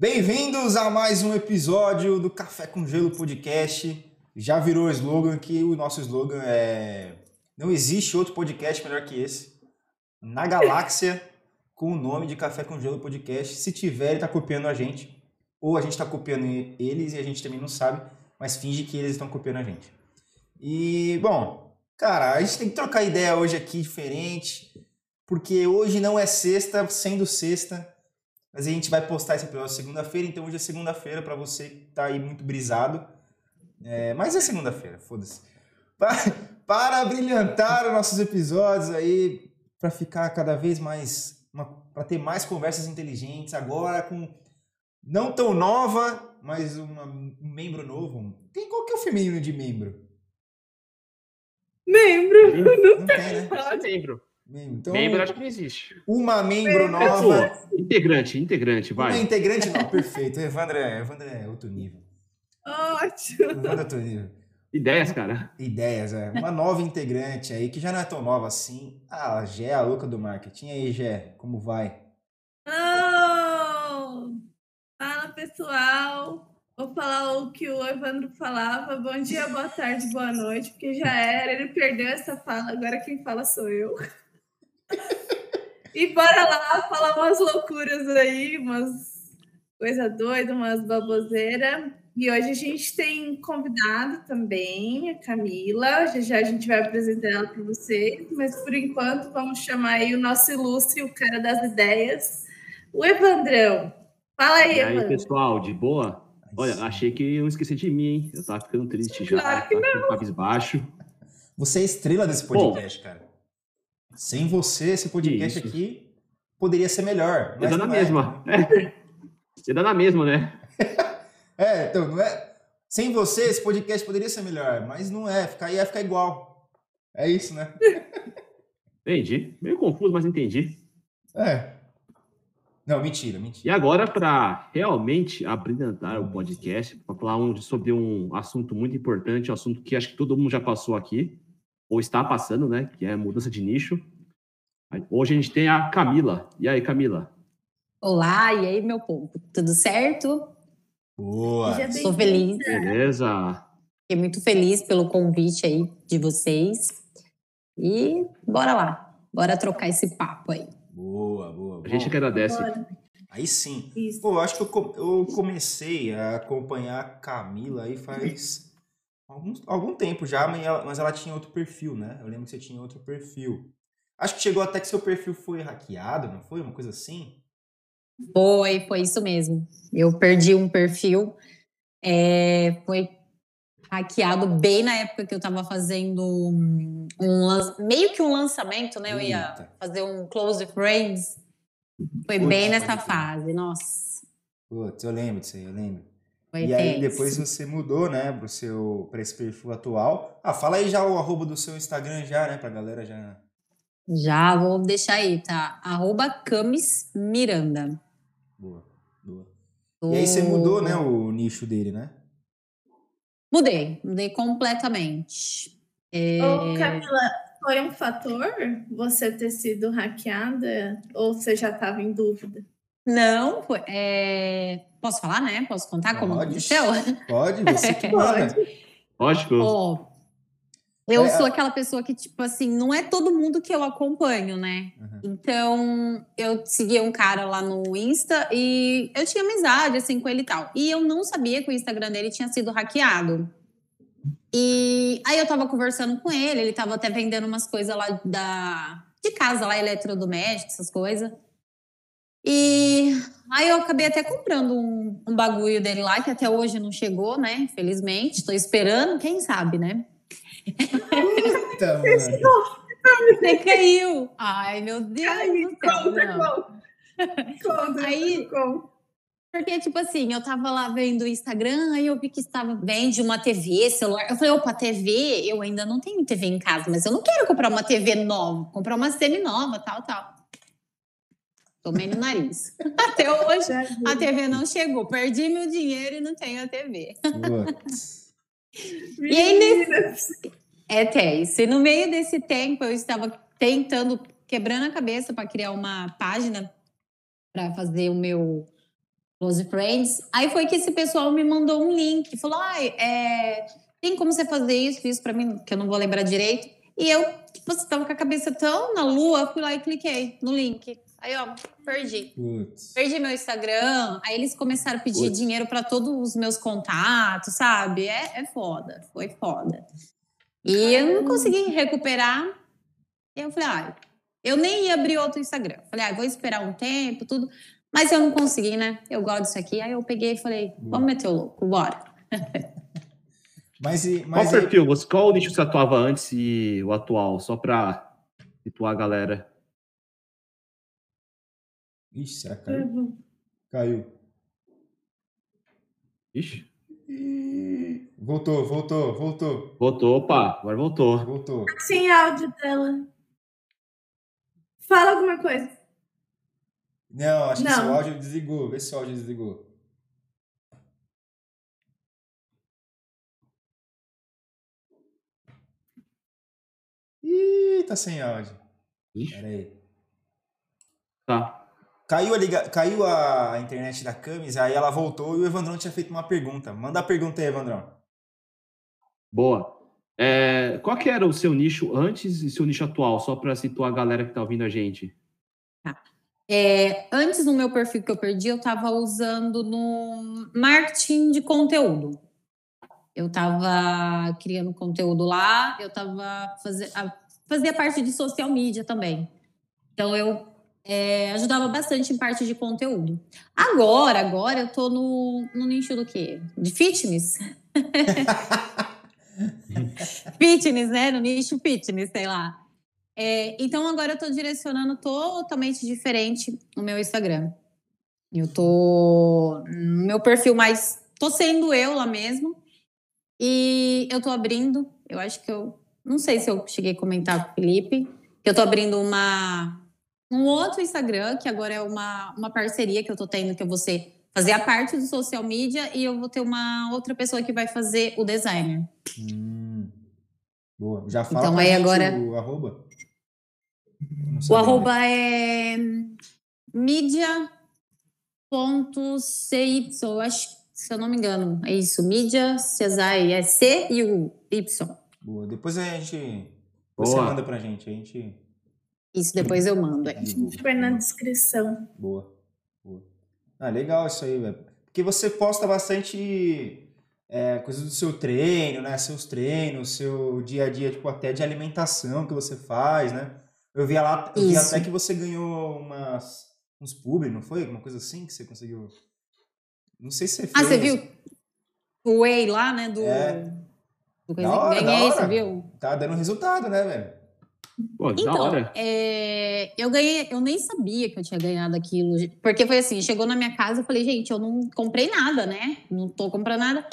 Bem-vindos a mais um episódio do Café com Gelo Podcast. Já virou slogan que o nosso slogan é não existe outro podcast melhor que esse na galáxia com o nome de Café com Gelo Podcast. Se tiver, ele está copiando a gente. Ou a gente está copiando eles e a gente também não sabe, mas finge que eles estão copiando a gente. E, bom, cara, a gente tem que trocar ideia hoje aqui diferente, porque hoje não é sexta, sendo sexta, mas a gente vai postar esse episódio segunda-feira, então hoje é segunda-feira para você que tá aí muito brisado. É, mas é segunda-feira, foda-se. Para, para brilhantar os nossos episódios aí, para ficar cada vez mais. para ter mais conversas inteligentes, agora com. Não tão nova, mas uma, um membro novo. Tem qual que é o feminino de membro? Membro. Não tem, né? membro. Membro. Então, membro acho que não existe. Uma membro nova. Integrante, integrante, vai. Uma integrante não, perfeito. Evandro é, Evandro é outro nível. Ótimo. Evandro é outro nível. Ideias, cara. Ideias, é. Uma nova integrante aí, que já não é tão nova assim. Ah, a Gé, a louca do marketing. E aí, Gé, como vai? Oh! Fala, pessoal. Vou falar o que o Evandro falava. Bom dia, boa tarde, boa noite, porque já era. Ele perdeu essa fala, agora quem fala sou eu. E bora lá falar umas loucuras aí, umas coisa doida, umas baboseiras. E hoje a gente tem convidado também, a Camila. Já já a gente vai apresentar ela para vocês, mas por enquanto vamos chamar aí o nosso ilustre, o cara das ideias, o Evandrão. Fala aí, e aí, Evandro. pessoal, de boa? Olha, achei que eu esqueci de mim, hein? Eu tava ficando triste já. Claro que não. Cabisbaixo. Você é estrela desse podcast, Bom, cara. Sem você, esse podcast isso. aqui poderia ser melhor. Mas Ia dar na mesma. É. Ia dar na mesma, né? é, então, não é. Sem você, esse podcast poderia ser melhor, mas não é. Ficar, ia ficar igual. É isso, né? entendi. Meio confuso, mas entendi. É. Não, mentira, mentira. E agora, para realmente abrilhantar o podcast, para falar um, sobre um assunto muito importante, um assunto que acho que todo mundo já passou aqui, ou está passando, né? Que é mudança de nicho. Hoje a gente tem a Camila. E aí, Camila? Olá, e aí, meu povo? Tudo certo? Boa! Estou feliz. Beleza. Fiquei muito feliz pelo convite aí de vocês. E bora lá. Bora trocar esse papo aí. Boa, boa. A gente que agradece. Aí sim. Isso. Pô, eu acho que eu, eu comecei a acompanhar a Camila aí faz algum, algum tempo já, mas ela, mas ela tinha outro perfil, né? Eu lembro que você tinha outro perfil. Acho que chegou até que seu perfil foi hackeado, não foi? Uma coisa assim? Foi, foi isso mesmo. Eu perdi um perfil. É, foi hackeado bem na época que eu estava fazendo um, um, meio que um lançamento, né? Eu ia fazer um close friends. Foi Putz, bem nessa fase, nossa. Putz, eu lembro disso aí, eu lembro. Foi e aí depois você mudou, né, pro seu, para esse perfil atual. Ah, fala aí já o arroba do seu Instagram já, né, pra galera já... Já, vou deixar aí, tá? Arroba Camis Miranda. Boa, boa. E aí você mudou, né, o nicho dele, né? Mudei, mudei completamente. É... Ô, Camila, foi um fator você ter sido hackeada ou você já estava em dúvida? Não, é... posso falar, né? Posso contar pode, como aconteceu? Pode, você que manda. Lógico. Oh, eu é, sou aquela pessoa que, tipo assim, não é todo mundo que eu acompanho, né? Uhum. Então, eu seguia um cara lá no Insta e eu tinha amizade, assim, com ele e tal. E eu não sabia que o Instagram dele tinha sido hackeado. E aí eu tava conversando com ele, ele tava até vendendo umas coisas lá da, de casa, lá, eletrodoméstico, essas coisas. E aí eu acabei até comprando um, um bagulho dele lá, que até hoje não chegou, né? Infelizmente. Tô esperando, quem sabe, né? Eita, mano. Você caiu. Ai, meu Deus Ai, do céu. Conta, conta. Aí, porque, tipo assim, eu tava lá vendo o Instagram, aí eu vi que estava vende uma TV, celular. Eu falei, opa, TV, eu ainda não tenho TV em casa, mas eu não quero comprar uma TV nova, comprar uma semi-nova, tal, tal. Tomei no nariz. Até hoje a TV não chegou. Perdi meu dinheiro e não tenho a TV. E aí, nesse... é até isso. E no meio desse tempo, eu estava tentando, quebrando a cabeça para criar uma página para fazer o meu Close Friends. Aí foi que esse pessoal me mandou um link, falou: ah, é, tem como você fazer isso, isso para mim, que eu não vou lembrar direito. E eu, tipo, você tava com a cabeça tão na lua, fui lá e cliquei no link. Aí, ó, perdi. Putz. Perdi meu Instagram. Aí eles começaram a pedir Putz. dinheiro para todos os meus contatos, sabe? É, é foda. Foi foda. E eu não consegui recuperar. E eu falei, ah, eu nem ia abrir outro Instagram. Falei, ah, vou esperar um tempo, tudo. Mas eu não consegui, né? Eu gosto disso aqui. Aí eu peguei e falei, vamos meter o louco, bora. mas, mas qual perfil? Você, qual o nicho você atuava antes e o atual? Só para situar a galera. Ixi, será que caiu? Uhum. Caiu. Ixi. Voltou, voltou, voltou. Voltou, opa, agora voltou. Voltou. Sem áudio dela. Fala alguma coisa. Não, acho Não. que seu áudio desligou. Vê se o áudio desligou. Ih, tá sem áudio. Ixi. Pera aí. Tá. Caiu a, liga... Caiu a internet da Camis, aí ela voltou e o Evandrão tinha feito uma pergunta. Manda a pergunta aí, Evandrão. Boa. É, qual que era o seu nicho antes e seu nicho atual, só para situar a galera que está ouvindo a gente? Tá. É, antes no meu perfil que eu perdi, eu estava usando no marketing de conteúdo. Eu estava criando conteúdo lá, eu estava fazendo fazia parte de social media também. Então eu é, ajudava bastante em parte de conteúdo. Agora, agora eu tô no, no nicho do quê? De fitness? fitness, né? No nicho fitness, sei lá. É, então agora eu tô direcionando totalmente diferente o meu Instagram. Eu tô no meu perfil mais. tô sendo eu lá mesmo. E eu tô abrindo. Eu acho que eu. Não sei se eu cheguei a comentar com o Felipe. Que eu tô abrindo uma um outro Instagram, que agora é uma, uma parceria que eu tô tendo, que eu vou ser, fazer a parte do social media e eu vou ter uma outra pessoa que vai fazer o designer. Hum, boa. Já fala então, aí agora... o arroba? O arroba é mídia.cy, eu acho, se eu não me engano, é isso, mídia, Cesai, é C e o Y. Boa, depois a gente, você manda pra gente, a gente isso depois eu mando aí. Super na descrição. Boa. Boa. Ah, legal isso aí, velho. Porque você posta bastante é, coisas do seu treino, né? Seus treinos, seu dia a dia, tipo, até de alimentação que você faz, né? Eu vi lá, eu vi até que você ganhou umas, uns publi, não foi? Alguma coisa assim que você conseguiu. Não sei se você fez. Ah, você viu? O Whey lá, né? Do. É. do coisa... hora, Ganhei, você viu? Tá dando resultado, né, velho? Pô, então, é, eu ganhei, eu nem sabia que eu tinha ganhado aquilo, porque foi assim, chegou na minha casa, eu falei, gente, eu não comprei nada, né? Não tô comprando nada.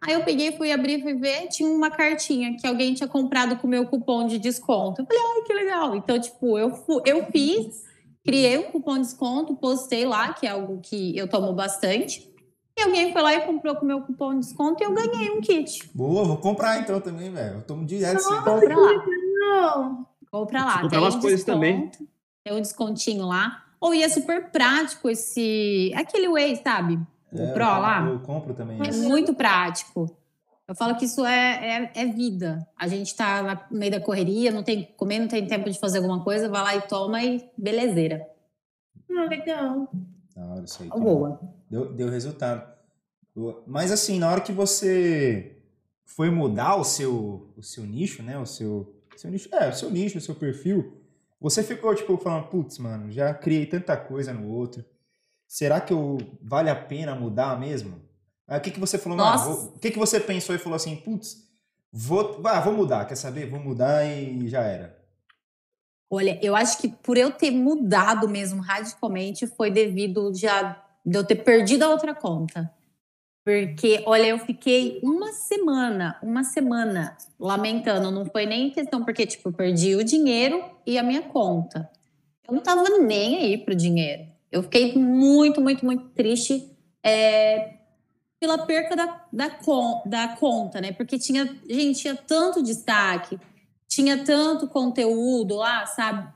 Aí eu peguei, fui abrir, fui ver, tinha uma cartinha que alguém tinha comprado com o meu cupom de desconto. Eu falei, ai, que legal. Então, tipo, eu, eu fiz, criei um cupom de desconto, postei lá, que é algo que eu tomo bastante. E alguém foi lá e comprou com o meu cupom de desconto e eu ganhei um kit. Boa, vou comprar então também, velho. Eu tomo direto. Compra lá. Não. Compra lá. Comprar umas um coisas também. Tem um descontinho lá. Ou ia é super prático esse. Aquele Whey, sabe? O é, Pro eu, lá. Eu compro também. É muito prático. Eu falo que isso é, é, é, vida. A gente tá no meio da correria, não tem comer, não tem tempo de fazer alguma coisa, vai lá e toma e belezeira. Ah, legal. Da hora, isso aí. Boa. Deu, deu resultado. Mas assim, na hora que você foi mudar o seu, o seu nicho, né? O seu, seu nicho, é, o seu nicho, o seu perfil, você ficou, tipo, falando, putz, mano, já criei tanta coisa no outro. Será que eu, vale a pena mudar mesmo? Aí o que, que você falou? Nossa. Vou, o que, que você pensou e falou assim, putz, vou, ah, vou mudar, quer saber? Vou mudar e já era. Olha, eu acho que por eu ter mudado mesmo radicalmente foi devido de, de eu ter perdido a outra conta. Porque, olha, eu fiquei uma semana, uma semana lamentando. Não foi nem questão porque, tipo, perdi o dinheiro e a minha conta. Eu não tava nem aí pro dinheiro. Eu fiquei muito, muito, muito triste é, pela perca da, da, da conta, né? Porque tinha, gente, tinha tanto destaque, tinha tanto conteúdo lá, sabe?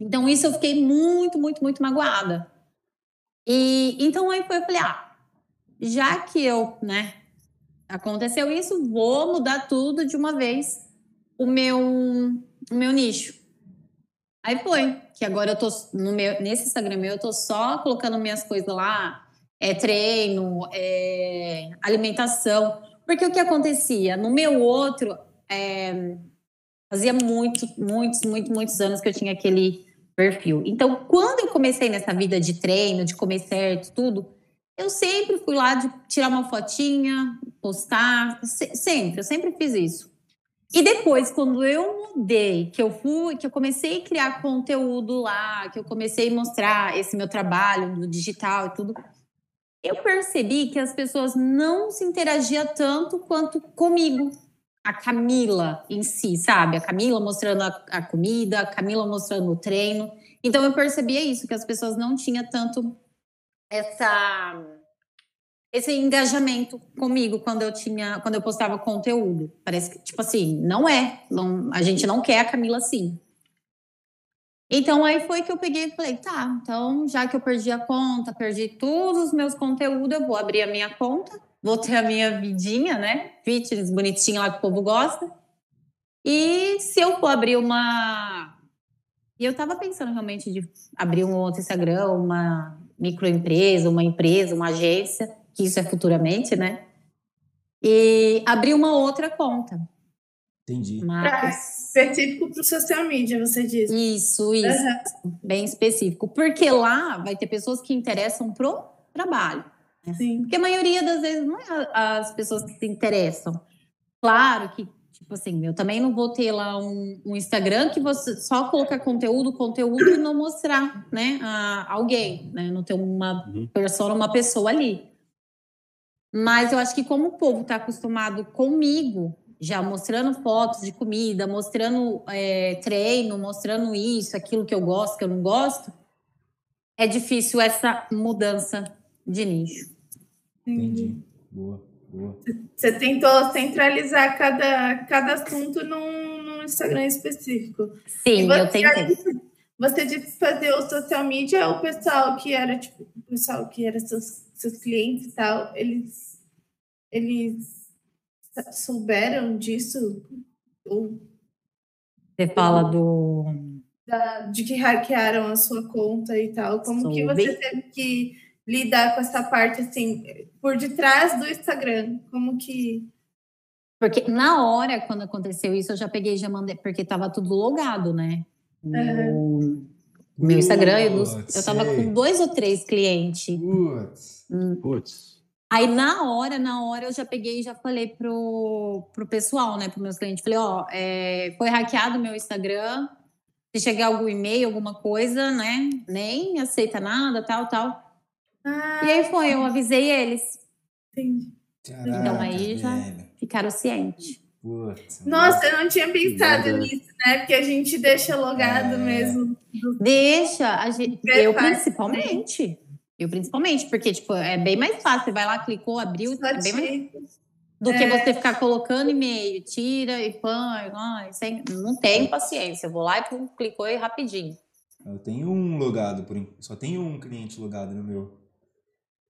Então, isso eu fiquei muito, muito, muito magoada. E então aí foi, eu falei, ah, já que eu, né, aconteceu isso, vou mudar tudo de uma vez o meu, o meu nicho. Aí foi, que agora eu tô no meu, nesse Instagram meu, eu tô só colocando minhas coisas lá, é treino, é alimentação. Porque o que acontecia? No meu outro, é, fazia muito, muitos, muitos, muitos anos que eu tinha aquele perfil. Então, quando eu comecei nessa vida de treino, de comer certo, tudo, eu sempre fui lá de tirar uma fotinha, postar, sempre, eu sempre fiz isso. E depois, quando eu mudei, que eu fui, que eu comecei a criar conteúdo lá, que eu comecei a mostrar esse meu trabalho do digital e tudo, eu percebi que as pessoas não se interagiam tanto quanto comigo. A Camila em si, sabe? A Camila mostrando a, a comida, a Camila mostrando o treino. Então eu percebia isso, que as pessoas não tinham tanto essa esse engajamento comigo quando eu tinha, quando eu postava conteúdo. Parece que, tipo assim, não é. Não, a gente não quer a Camila assim. Então aí foi que eu peguei e falei, tá, então já que eu perdi a conta, perdi todos os meus conteúdos, eu vou abrir a minha conta, vou ter a minha vidinha, né? Fitness bonitinha lá que o povo gosta. E se eu for abrir uma. E eu tava pensando realmente de abrir um outro Instagram, uma microempresa, uma empresa, uma agência que isso é futuramente, né? E abrir uma outra conta. Entendi. Mas... específico para o social media, você disse. Isso, isso. Uhum. Bem específico. Porque lá vai ter pessoas que interessam pro trabalho. Né? Sim. Porque a maioria das vezes não é as pessoas que se interessam. Claro que, tipo assim, eu também não vou ter lá um, um Instagram que você só colocar conteúdo, conteúdo e não mostrar, né, a alguém, né? Não ter uma uhum. pessoa, uma pessoa ali. Mas eu acho que como o povo está acostumado comigo, já mostrando fotos de comida, mostrando é, treino, mostrando isso, aquilo que eu gosto, que eu não gosto, é difícil essa mudança de nicho. Entendi. Boa, boa. Você tentou centralizar cada, cada assunto num, num Instagram específico. Sim, eu tentei. Você disse fazer o social media, o pessoal que era, tipo, o pessoal que era seus seus clientes e tal, eles, eles souberam disso? Ou, você fala do. Da, de que hackearam a sua conta e tal. Como Soube. que você teve que lidar com essa parte, assim, por detrás do Instagram? Como que. Porque na hora, quando aconteceu isso, eu já peguei e já mandei, porque tava tudo logado, né? Uhum meu Instagram, eu, eu tava com dois ou três clientes. Putz. Hum. Putz. Aí na hora, na hora eu já peguei e já falei pro, pro pessoal, né, pro meus clientes, falei, ó, é, foi hackeado meu Instagram, se chegar algum e-mail, alguma coisa, né, nem aceita nada, tal, tal. Ah, e aí foi, eu avisei eles. Entendi. Caraca, então aí já ficaram cientes. Putz, Nossa, eu não tinha pensado nisso, né? Porque a gente deixa logado é... mesmo. Deixa, a gente, eu principalmente. Eu principalmente, porque tipo, é bem mais fácil. Você vai lá, clicou, abriu, Só é bem mais do é. que você ficar colocando e-mail, tira e põe, sem, não tenho paciência. Eu vou lá e pum, clicou e rapidinho. Eu tenho um logado, por só tenho um cliente logado no meu.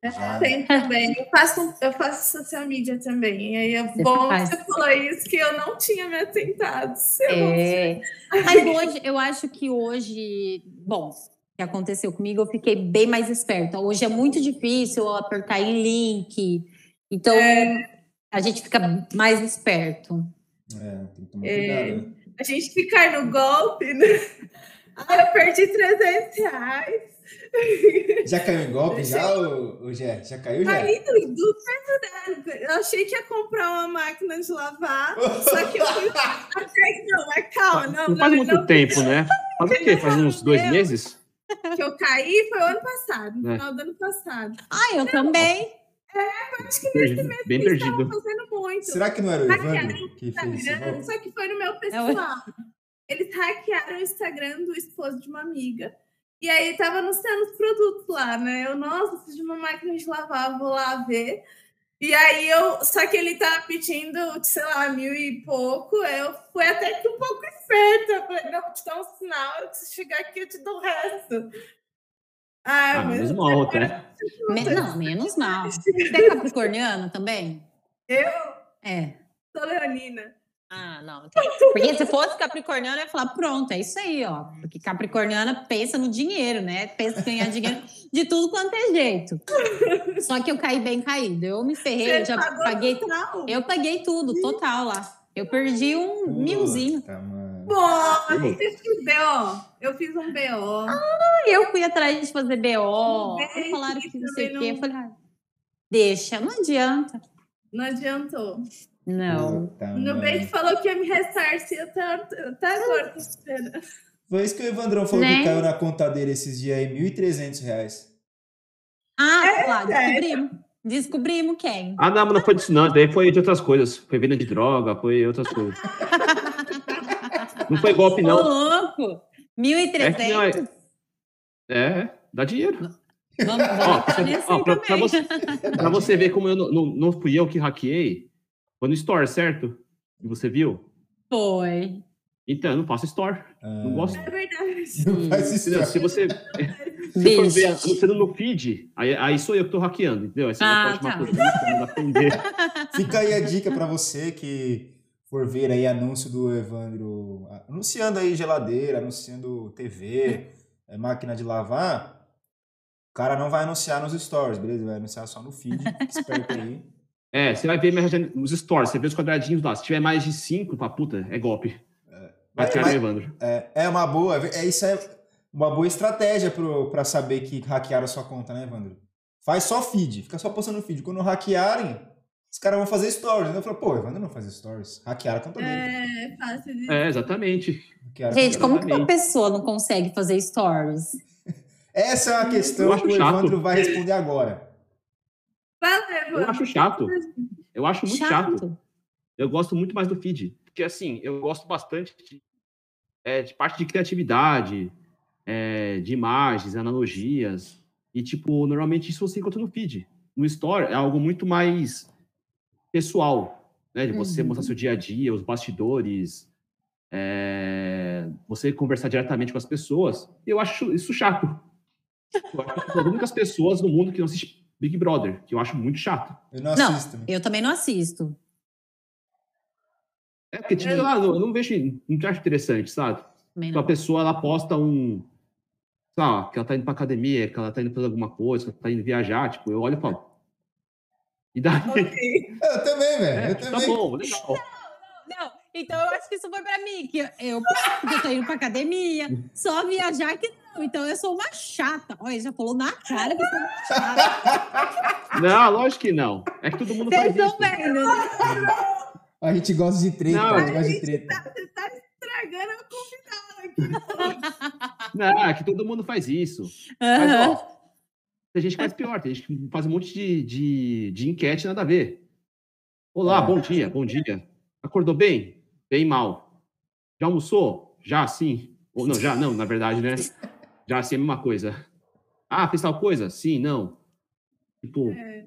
Já. Tem também. Eu faço, eu faço social media também. E aí é você bom faz. que você falou isso, que eu não tinha me atentado. É. Mas hoje, eu acho que hoje, bom, o que aconteceu comigo, eu fiquei bem mais esperta. Hoje é muito difícil apertar em link. Então, é. a gente fica mais esperto. É, tem que tomar é. cuidado. Né? A gente ficar no golpe, né? Ah, eu perdi 300 reais. Já caiu em golpe já, o, o Jé? Já caiu já? Caí do, Eu achei que ia comprar uma máquina de lavar, só que eu fui... Não, mas calma, não. Não faz muito não, tempo, né? Faz o quê? Faz uns dois meses? Que eu caí foi o ano passado, no é. final do ano passado. Ah, eu também. É, eu acho que nesse mês bem perdido. fazendo muito. Será que não era o Evandro que fez isso? Só que foi no meu pessoal. Eles hackearam o Instagram do esposo de uma amiga. E aí tava anunciando os produtos lá, né? Eu, nossa, preciso de uma máquina de lavar, vou lá ver. E aí eu, só que ele tava pedindo, sei lá, mil e pouco. Eu fui até que um pouco esperta. Eu falei, não, vou te dar um sinal, se chegar aqui eu te dou o resto. Ah, Ah, mas menos mal. Me- não, menos mal. Você é capricorniano também? eu É. sou leonina. Ah, não. Porque se fosse capricorniano, eu ia falar, pronto, é isso aí, ó. Porque capricorniana pensa no dinheiro, né? Pensa em ganhar dinheiro de tudo quanto é jeito. Só que eu caí bem caído. Eu me ferrei, eu Você já pagou paguei. total? Eu paguei tudo, total lá. Eu perdi um milzinho. Puta, mano. Pô, a gente fez BO. Eu fiz um BO. Aí eu fui atrás de fazer BO. Bem, falaram que não sei o quê. Eu falei, ah, deixa, não adianta. Não adiantou. Não. Puta, O mano. Nubank falou que ia me ressarcir até, até agora. tô esperando. Foi isso que o Evandrão falou Né? que caiu na conta dele esses dias aí, 1.300 reais. Ah, lá, sério? descobrimos. Descobrimos quem. Ah, não, mas não foi disso, não. Daí foi de outras coisas. Foi venda de droga, foi outras coisas. Não foi golpe, Ô, não. louco! É que não, 1.300? é, é, dá dinheiro. Vamos, Ó, vamos pra, ó, pra- pra você, pra você ver como eu não, não, não fui eu que hackeei, foi no Store, certo? E você viu? Foi. Então, eu não faço Store. Ah, Não gosto. É verdade. Não faz. Entendeu? Se você, se for ver anunciando no feed, aí, aí sou eu que tô hackeando, entendeu? Aí você Ah, tá. entender. Fica aí a dica pra você que for ver aí anúncio do Evandro, anunciando aí geladeira, anunciando TV, é, máquina de lavar. O cara não vai anunciar nos stories, beleza? Vai anunciar só no feed. Fique esperto aí. É, você vai ver nos stores, você vê os quadradinhos lá. Se tiver mais de cinco, fala, puta, é golpe. Vai Mas- tirar mas- Evandro. É, é uma boa, é isso é uma boa estratégia pro, pra saber que hackearam a sua conta, né, Evandro? Faz só feed, fica só postando feed. Quando hackearem, os caras vão fazer stories. né? Eu falo, pô, Evandro não faz stories. Hackearam a conta dele. É fácil de. É, exatamente. Hackearam Gente, como que uma pessoa não consegue fazer stories? Essa é uma questão que o chato. Evandro vai responder agora. Eu acho chato. Eu acho muito chato. Eu gosto muito mais do feed. Porque, assim, eu gosto bastante de, é, de parte de criatividade, é, de imagens, analogias. E, tipo, normalmente isso você encontra no feed. No Store é algo muito mais pessoal, né? De você Uhum. mostrar seu dia a dia, os bastidores, é, você conversar diretamente com as pessoas. Eu acho isso chato. Eu acho que as únicas pessoas no mundo que não assistem Big Brother, que eu acho muito chato. Eu não Não, assisto também. eu também não assisto. É porque, tipo, sei lá, eu não vejo, não acho interessante, sabe? Tipo, a não. pessoa, ela posta um, lá, que ela tá indo pra academia, que ela tá indo fazer alguma coisa, que ela tá indo viajar, tipo, eu olho e falo, e daí? Eu também, velho. É, eu tá também. bom, legal. Não, então eu acho que isso foi pra mim, que eu, eu, tô indo pra academia, só viajar que não. Então eu sou uma chata. Olha, já falou na cara que eu sou uma chata. Não, lógico que não. É que todo mundo Vocês faz estão isso. vendo, né? A gente gosta de treta, Não, a gente gosta de treta. Você tá estragando a convidada aqui. Não, é que todo mundo faz isso. Mas, Aham. ó, tem gente que faz pior, tem gente que faz um monte de, de, de enquete nada a ver. Olá, É. bom dia, bom dia. Acordou bem? Bem mal. Já almoçou? Já sim. Ou não, já não, na verdade, né? Já sim, é a mesma coisa. Ah, fez tal coisa? Sim, não. Tipo, É,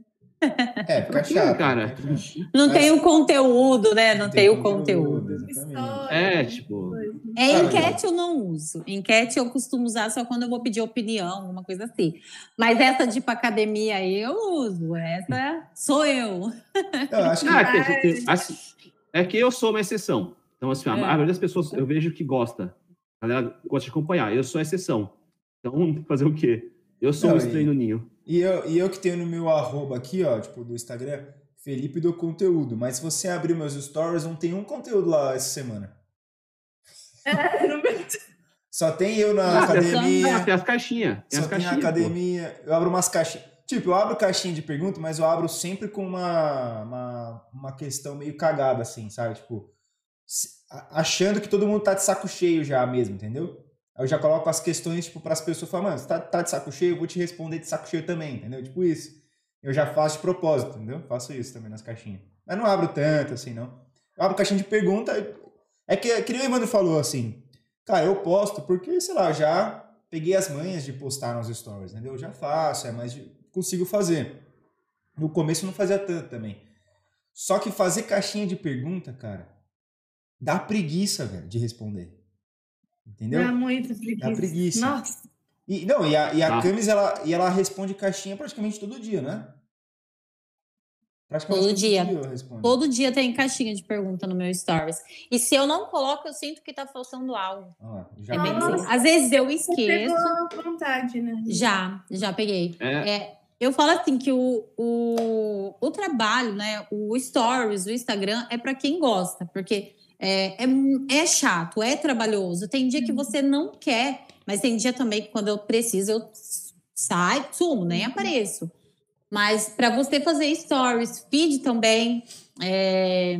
fica Pra quê, chato. cara? né? Fica chato. Não Mas- tem o conteúdo, né? Não, tem, o conteúdo. História. é, tipo. É, enquete eu não uso. Enquete eu costumo usar só quando eu vou pedir opinião, alguma coisa assim. Mas essa de ir pra academia aí eu uso. Essa sou eu. Eu acho que Ah, é, que, que- assim, é que eu sou uma exceção. Então, assim, a É. maioria das pessoas eu vejo que gosta. A galera gosta de acompanhar. Eu sou a exceção. Então, fazer o quê? Eu sou Não, um estranho e- no ninho. E eu, e eu que tenho no meu arroba aqui, ó, tipo, do Instagram, Felipe do Conteúdo. Mas se você abrir meus stories, não tem um conteúdo lá essa semana. É, meu- Só tem eu na Ah, academia, tem as caixinhas. Tem só as tem a caixinhas. pô. academia. Eu abro umas caixinhas. Tipo, eu abro caixinha de pergunta, mas eu abro sempre com uma, uma, uma questão meio cagada, assim, sabe? Tipo, achando que todo mundo tá de saco cheio já mesmo, entendeu? Aí eu já coloco as questões, tipo, pras pessoas falar, mano, você tá, tá de saco cheio, eu vou te responder de saco cheio também, entendeu? Tipo isso. Eu já faço de propósito, entendeu? Faço isso também nas caixinhas. Mas não abro tanto, assim, não. Eu abro caixinha de pergunta. É que, que nem o Evandro falou, assim, cara, eu posto porque, sei lá, já peguei as manhas de postar nos stories, entendeu? Eu já faço, é mais de, consigo fazer. No começo eu não fazia tanto também. Só que fazer caixinha de pergunta, cara, dá preguiça, velho, de responder. Entendeu? Dá muita preguiça. Dá preguiça. Nossa. E, não, e a, e a ah. Camis, ela, e ela responde caixinha praticamente todo dia, né? Praticamente todo, todo dia. dia todo dia tem caixinha de pergunta no meu stories. E se eu não coloco, eu sinto que tá faltando algo. Ah, já é bem assim. Às vezes eu esqueço. Você vontade, né? Já, já peguei. É. é. Eu falo assim que o, o, o trabalho, né? O stories, o Instagram é para quem gosta, porque é, é, é chato, é trabalhoso. Tem dia que uhum. você não quer, mas tem dia também que quando eu preciso, eu saio, sumo, nem uhum. apareço. Mas para você fazer stories, feed também, é,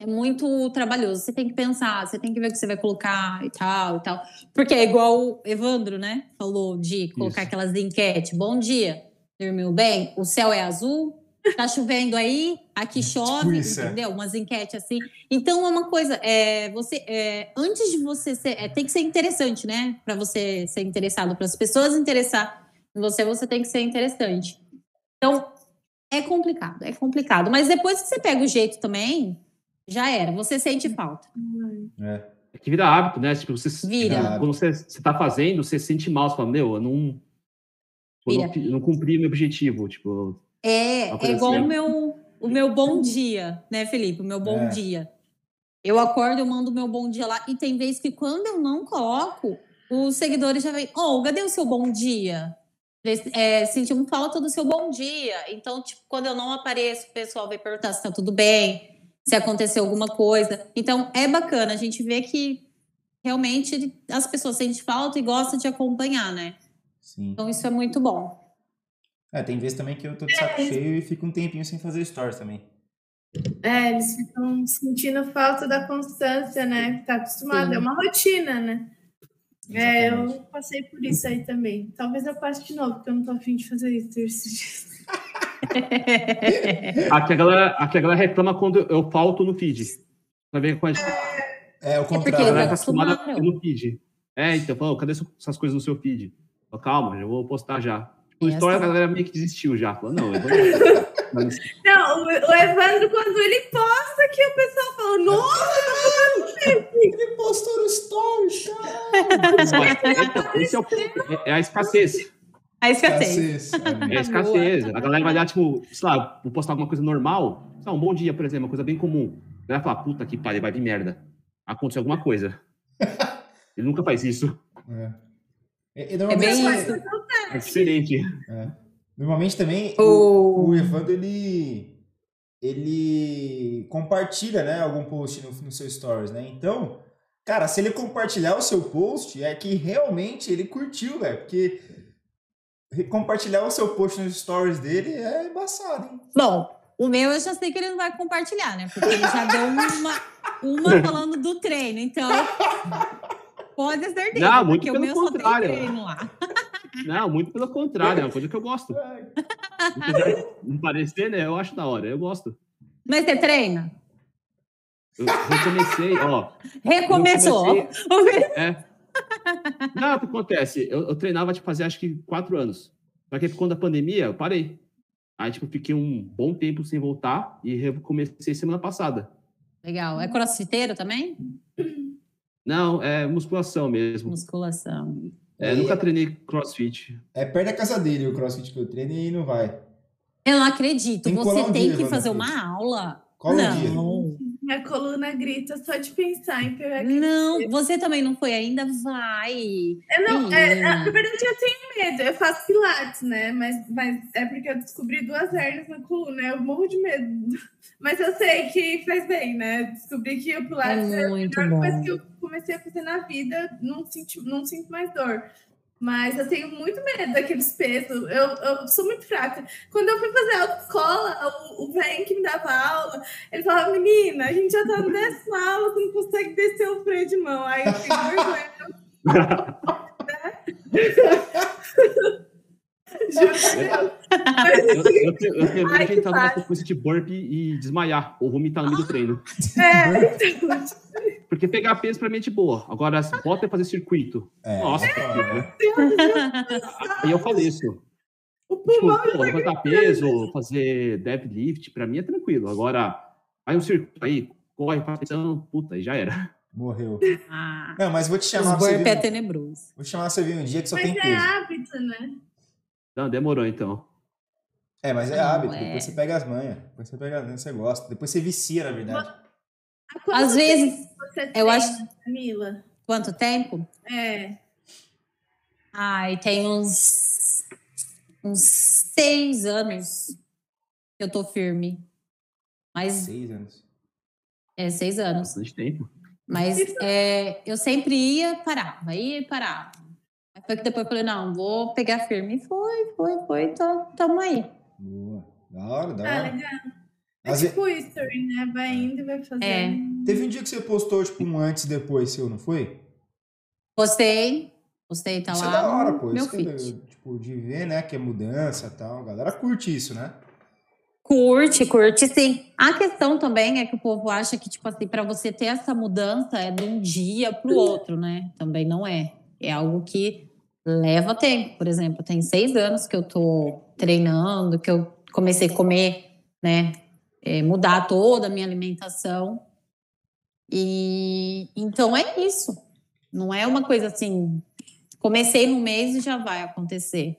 é muito trabalhoso. Você tem que pensar, você tem que ver o que você vai colocar e tal e tal. Porque é igual o Evandro, né? Falou de colocar Isso. aquelas enquetes. Bom dia, dormiu bem? O céu é azul? Tá chovendo aí? Aqui tipo chove, tipo entendeu? Umas enquetes assim. Então é uma coisa, é, você, é, antes de você ser, é, tem que ser interessante, né? Para você ser interessado, para as pessoas interessar em você, você tem que ser interessante. Então, é complicado, é complicado. Mas depois que você pega o jeito também, já era. Você sente falta. É. é que vira hábito, né? Tipo, você, vira. Quando você, está fazendo, você sente mal. Você fala, meu, eu não, eu não, não cumpri meu objetivo. Tipo, é, é igual assim. o meu, o meu bom dia, né, Felipe? O meu bom é. dia. Eu acordo, eu mando o meu bom dia lá. E tem vezes que quando eu não coloco, os seguidores já vêm, oh, cadê o seu bom dia? é, sentimos falta do seu bom dia. Então, tipo, quando eu não apareço, o pessoal vai perguntar se tá tudo bem, se aconteceu alguma coisa. Então, é bacana a gente ver que realmente as pessoas sentem falta e gostam de acompanhar, né? Sim. Então, isso é muito bom. É, tem vezes também que eu tô de saco é. cheio e fico um tempinho sem fazer stories também. É, eles ficam sentindo falta da constância, né? Tá acostumado, Sim. é uma rotina, né? É, eu passei por isso aí também. Talvez eu passe de novo, porque eu não tô afim de fazer isso esses dias. aqui, a galera, aqui a galera reclama quando eu falto no feed. Vai ver com a gente. É, o contrário. É a galera tá acostumada no feed. É, então, falou, cadê essas coisas no seu feed? Falei, Calma, já vou postar já. Tipo, história, a galera meio que desistiu já. Falou, não, eu vou... Não, o, Evandro, quando ele posta, que o pessoal fala, nossa, ele postou no story, cara. Esse é, o, é, a escassez. A escassez. É a escassez. A galera vai dar, tipo, sei lá, vou postar alguma coisa normal. Sei um bom dia, por exemplo, uma coisa bem comum. A galera fala, puta que pariu, vai vir merda. Aconteceu alguma coisa. Ele nunca faz isso. É, é, é bem isso. É diferente. É. Normalmente também o, o Evandro ele ele compartilha, né, algum post no, no seu stories, né? Então, cara, se ele compartilhar o seu post, é que realmente ele curtiu, velho, porque compartilhar o seu post nos stories dele é embaçado, hein? Bom, o meu eu já sei que ele não vai compartilhar, né? Porque ele já deu uma, uma falando do treino, então pode ter certeza. Não, muito pelo contrário. Não, muito pelo contrário, é uma coisa que eu gosto. Não parecer, né? Eu acho da hora, eu gosto. Mas você treina? Eu recomecei, ó. Recomeçou. Comecei, é. Não, o que acontece? Eu, eu treinava, tipo, fazer acho que quatro anos. Só que quando a pandemia, eu parei. Aí, tipo, fiquei um bom tempo sem voltar e recomecei semana passada. Legal. É crossfiteiro também? Não, é musculação mesmo. Musculação. É, nunca treinei crossfit. É perto da casa dele o crossfit que eu treino e não vai. Eu não acredito. Tem Você tem dia, que fazer uma aula. Qual não. dia? Minha coluna grita só de pensar em pegar Não, você também não foi ainda? Vai. Eu não, é, na verdade, eu tenho medo. Eu faço pilates, né? Mas, mas é porque eu descobri duas hernias na coluna. Eu morro de medo. Mas eu sei que faz bem, né? Descobri que o pilates é, é a melhor bom. coisa que eu comecei a fazer na vida. Não, senti, não sinto mais dor. Mas eu tenho muito medo daqueles pesos. Eu, eu sou muito fraca. Quando eu fui fazer autoescola, o, o velho que me dava aula, ele falava, menina, a gente já tá no décima aula, você não consegue descer o freio de mão. Aí eu fiquei vergonha. Eu, eu, tenho, eu tenho medo de entrar numa sequência de burp e desmaiar ou vomitar no meio do treino. É, então, porque pegar peso pra mim é de boa. Agora, bota fazer circuito. É, Nossa, é, Aí eu falei isso. Tipo, pô, levantar peso, fazer deadlift, pra mim é tranquilo. Agora, aí um circuito aí, corre, faz puta, aí já era. Morreu. Ah, Não, mas vou te chamar você vir. é tenebroso. Vou te chamar você vir um dia que só Mas tem é peso. hábito, né? Não, demorou então. É, mas é Não, hábito. é. Depois você pega as manhas. Depois você pega as manhas, você gosta. Depois você vicia, na verdade. Às vezes, eu treina, acho- Camila? quanto tempo? É. Ai, tem uns, uns seis anos que eu tô firme. Mas Seis anos. é seis anos. Bastante tempo. Mas é, eu sempre ia, parava, ia e parava. Aí foi que depois eu falei, não, vou pegar firme. E foi, foi, foi, tô, tamo aí. Boa. Da hora, da Ah, hora. legal. É ve- tipo history, né? Vai indo e vai fazendo. É. Teve um dia que você postou, tipo, um antes e depois seu, não foi? Postei, postei, tá isso lá é da hora, pô. meu Isso que, feed. tipo, de ver, né, que é mudança e tal. A galera curte isso, né? Curte, curte sim. A questão também é que o povo acha que, tipo assim, para você ter essa mudança é de um dia para o outro, né? Também não é. É algo que leva tempo. Por exemplo, tem seis anos que eu tô treinando, que eu comecei a comer, né? é, mudar toda a minha alimentação. E então é isso. Não é uma coisa assim, comecei no mês e já vai acontecer.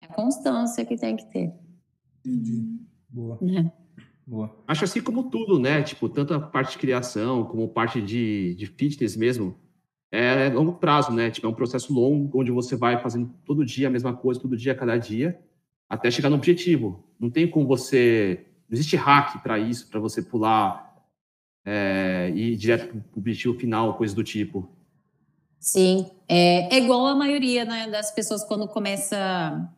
É a constância que tem que ter, Entendi. Boa, né? boa. Acho assim como tudo, né? Tipo, tanto a parte de criação como parte de, de fitness mesmo. É longo prazo, né? Tipo, é um processo longo onde você vai fazendo todo dia a mesma coisa, todo dia, cada dia, até chegar no objetivo. Não tem como você. Não existe hack para isso, para você pular é, e ir direto para o objetivo final, coisa do tipo. Sim, é, é igual a maioria né, das pessoas quando começa.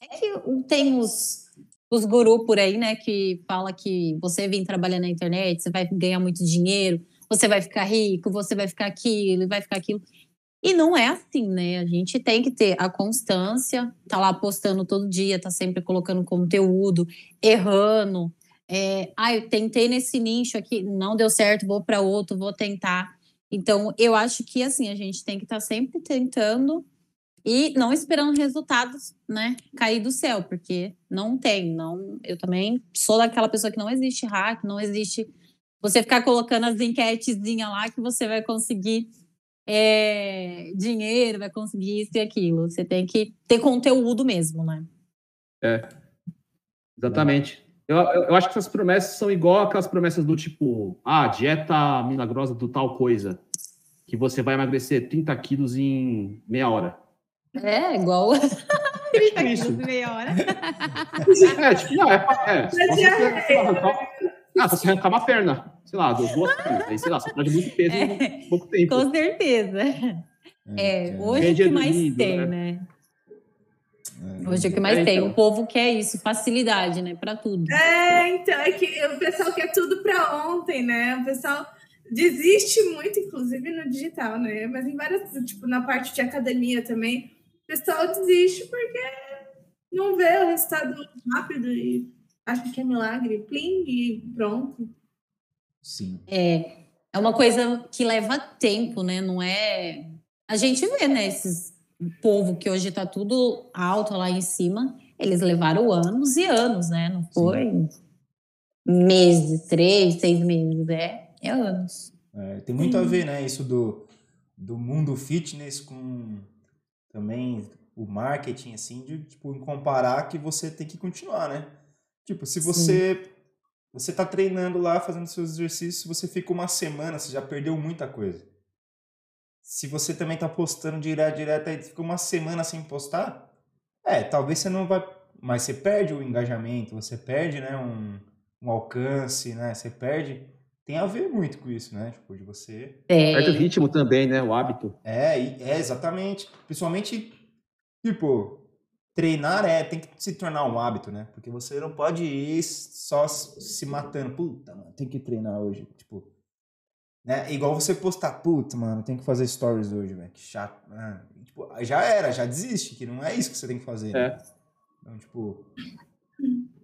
É que tem os, os gurus por aí, né, que fala que você vem trabalhar na internet, você vai ganhar muito dinheiro, você vai ficar rico, você vai ficar aquilo, vai ficar aquilo. E não é assim, né? A gente tem que ter a constância, tá lá postando todo dia, tá sempre colocando conteúdo, errando. É, ah, eu tentei nesse nicho aqui, não deu certo, vou para outro, vou tentar. Então, eu acho que assim, a gente tem que estar sempre tentando e não esperando resultados, né, cair do céu, porque não tem, não. Eu também sou daquela pessoa que não existe hack, não existe você ficar colocando as enquetezinhas lá que você vai conseguir é, dinheiro, vai conseguir isso e aquilo. Você tem que ter conteúdo mesmo, né? Exatamente. Eu, eu, eu acho que essas promessas são igual aquelas promessas do tipo, ah, dieta milagrosa do tal coisa, que você vai emagrecer 30 quilos em meia hora. É, igual. É tipo isso. meia hora. É, tipo, não, é, é se você, é- sei lá, arrancar, ah, se você arrancar uma perna, sei lá, duas, duas pernas, aí, sei lá, você perde muito peso em pouco tempo. Com certeza. É, que hoje o Média que mais tem, né? né? é, Hoje o que mais É, tem. então. O povo quer isso, facilidade, né? Pra tudo. É, então, é que o pessoal quer tudo pra ontem, né? O pessoal desiste muito, inclusive no digital, né? Mas em várias, tipo, na parte de academia também, o pessoal desiste porque não vê o resultado rápido e acha que é milagre, plim, e pronto. Sim. É, é uma coisa que leva tempo, né? Não é. A gente vê, né? Esses povo que hoje tá tudo alto lá em cima, eles levaram anos e anos, né? Não foi meses, três, seis meses, é, é anos. É, tem muito a ver, né? Isso do, do mundo fitness com também o marketing, assim, de tipo, comparar que você tem que continuar, né? Tipo, se você você tá treinando lá, fazendo seus exercícios, você fica uma semana, você já perdeu muita coisa. Se você também tá postando direto, direto, aí fica uma semana sem postar, é, talvez você não vai. Mas você perde o engajamento, você perde, né, um, um alcance, né? Você perde. Tem a ver muito com isso, né? Tipo, de você. É, o ritmo também, né? O hábito. É, é exatamente. Principalmente, tipo, treinar é, tem que se tornar um hábito, né? Porque você não pode ir só se matando. Puta, mano, tem que treinar hoje. Tipo, né? Igual você postar, puta, mano, tem que fazer stories hoje, velho. Que chato. Ah, tipo, já era, já desiste, que não é isso que você tem que fazer. né? É. Então, tipo.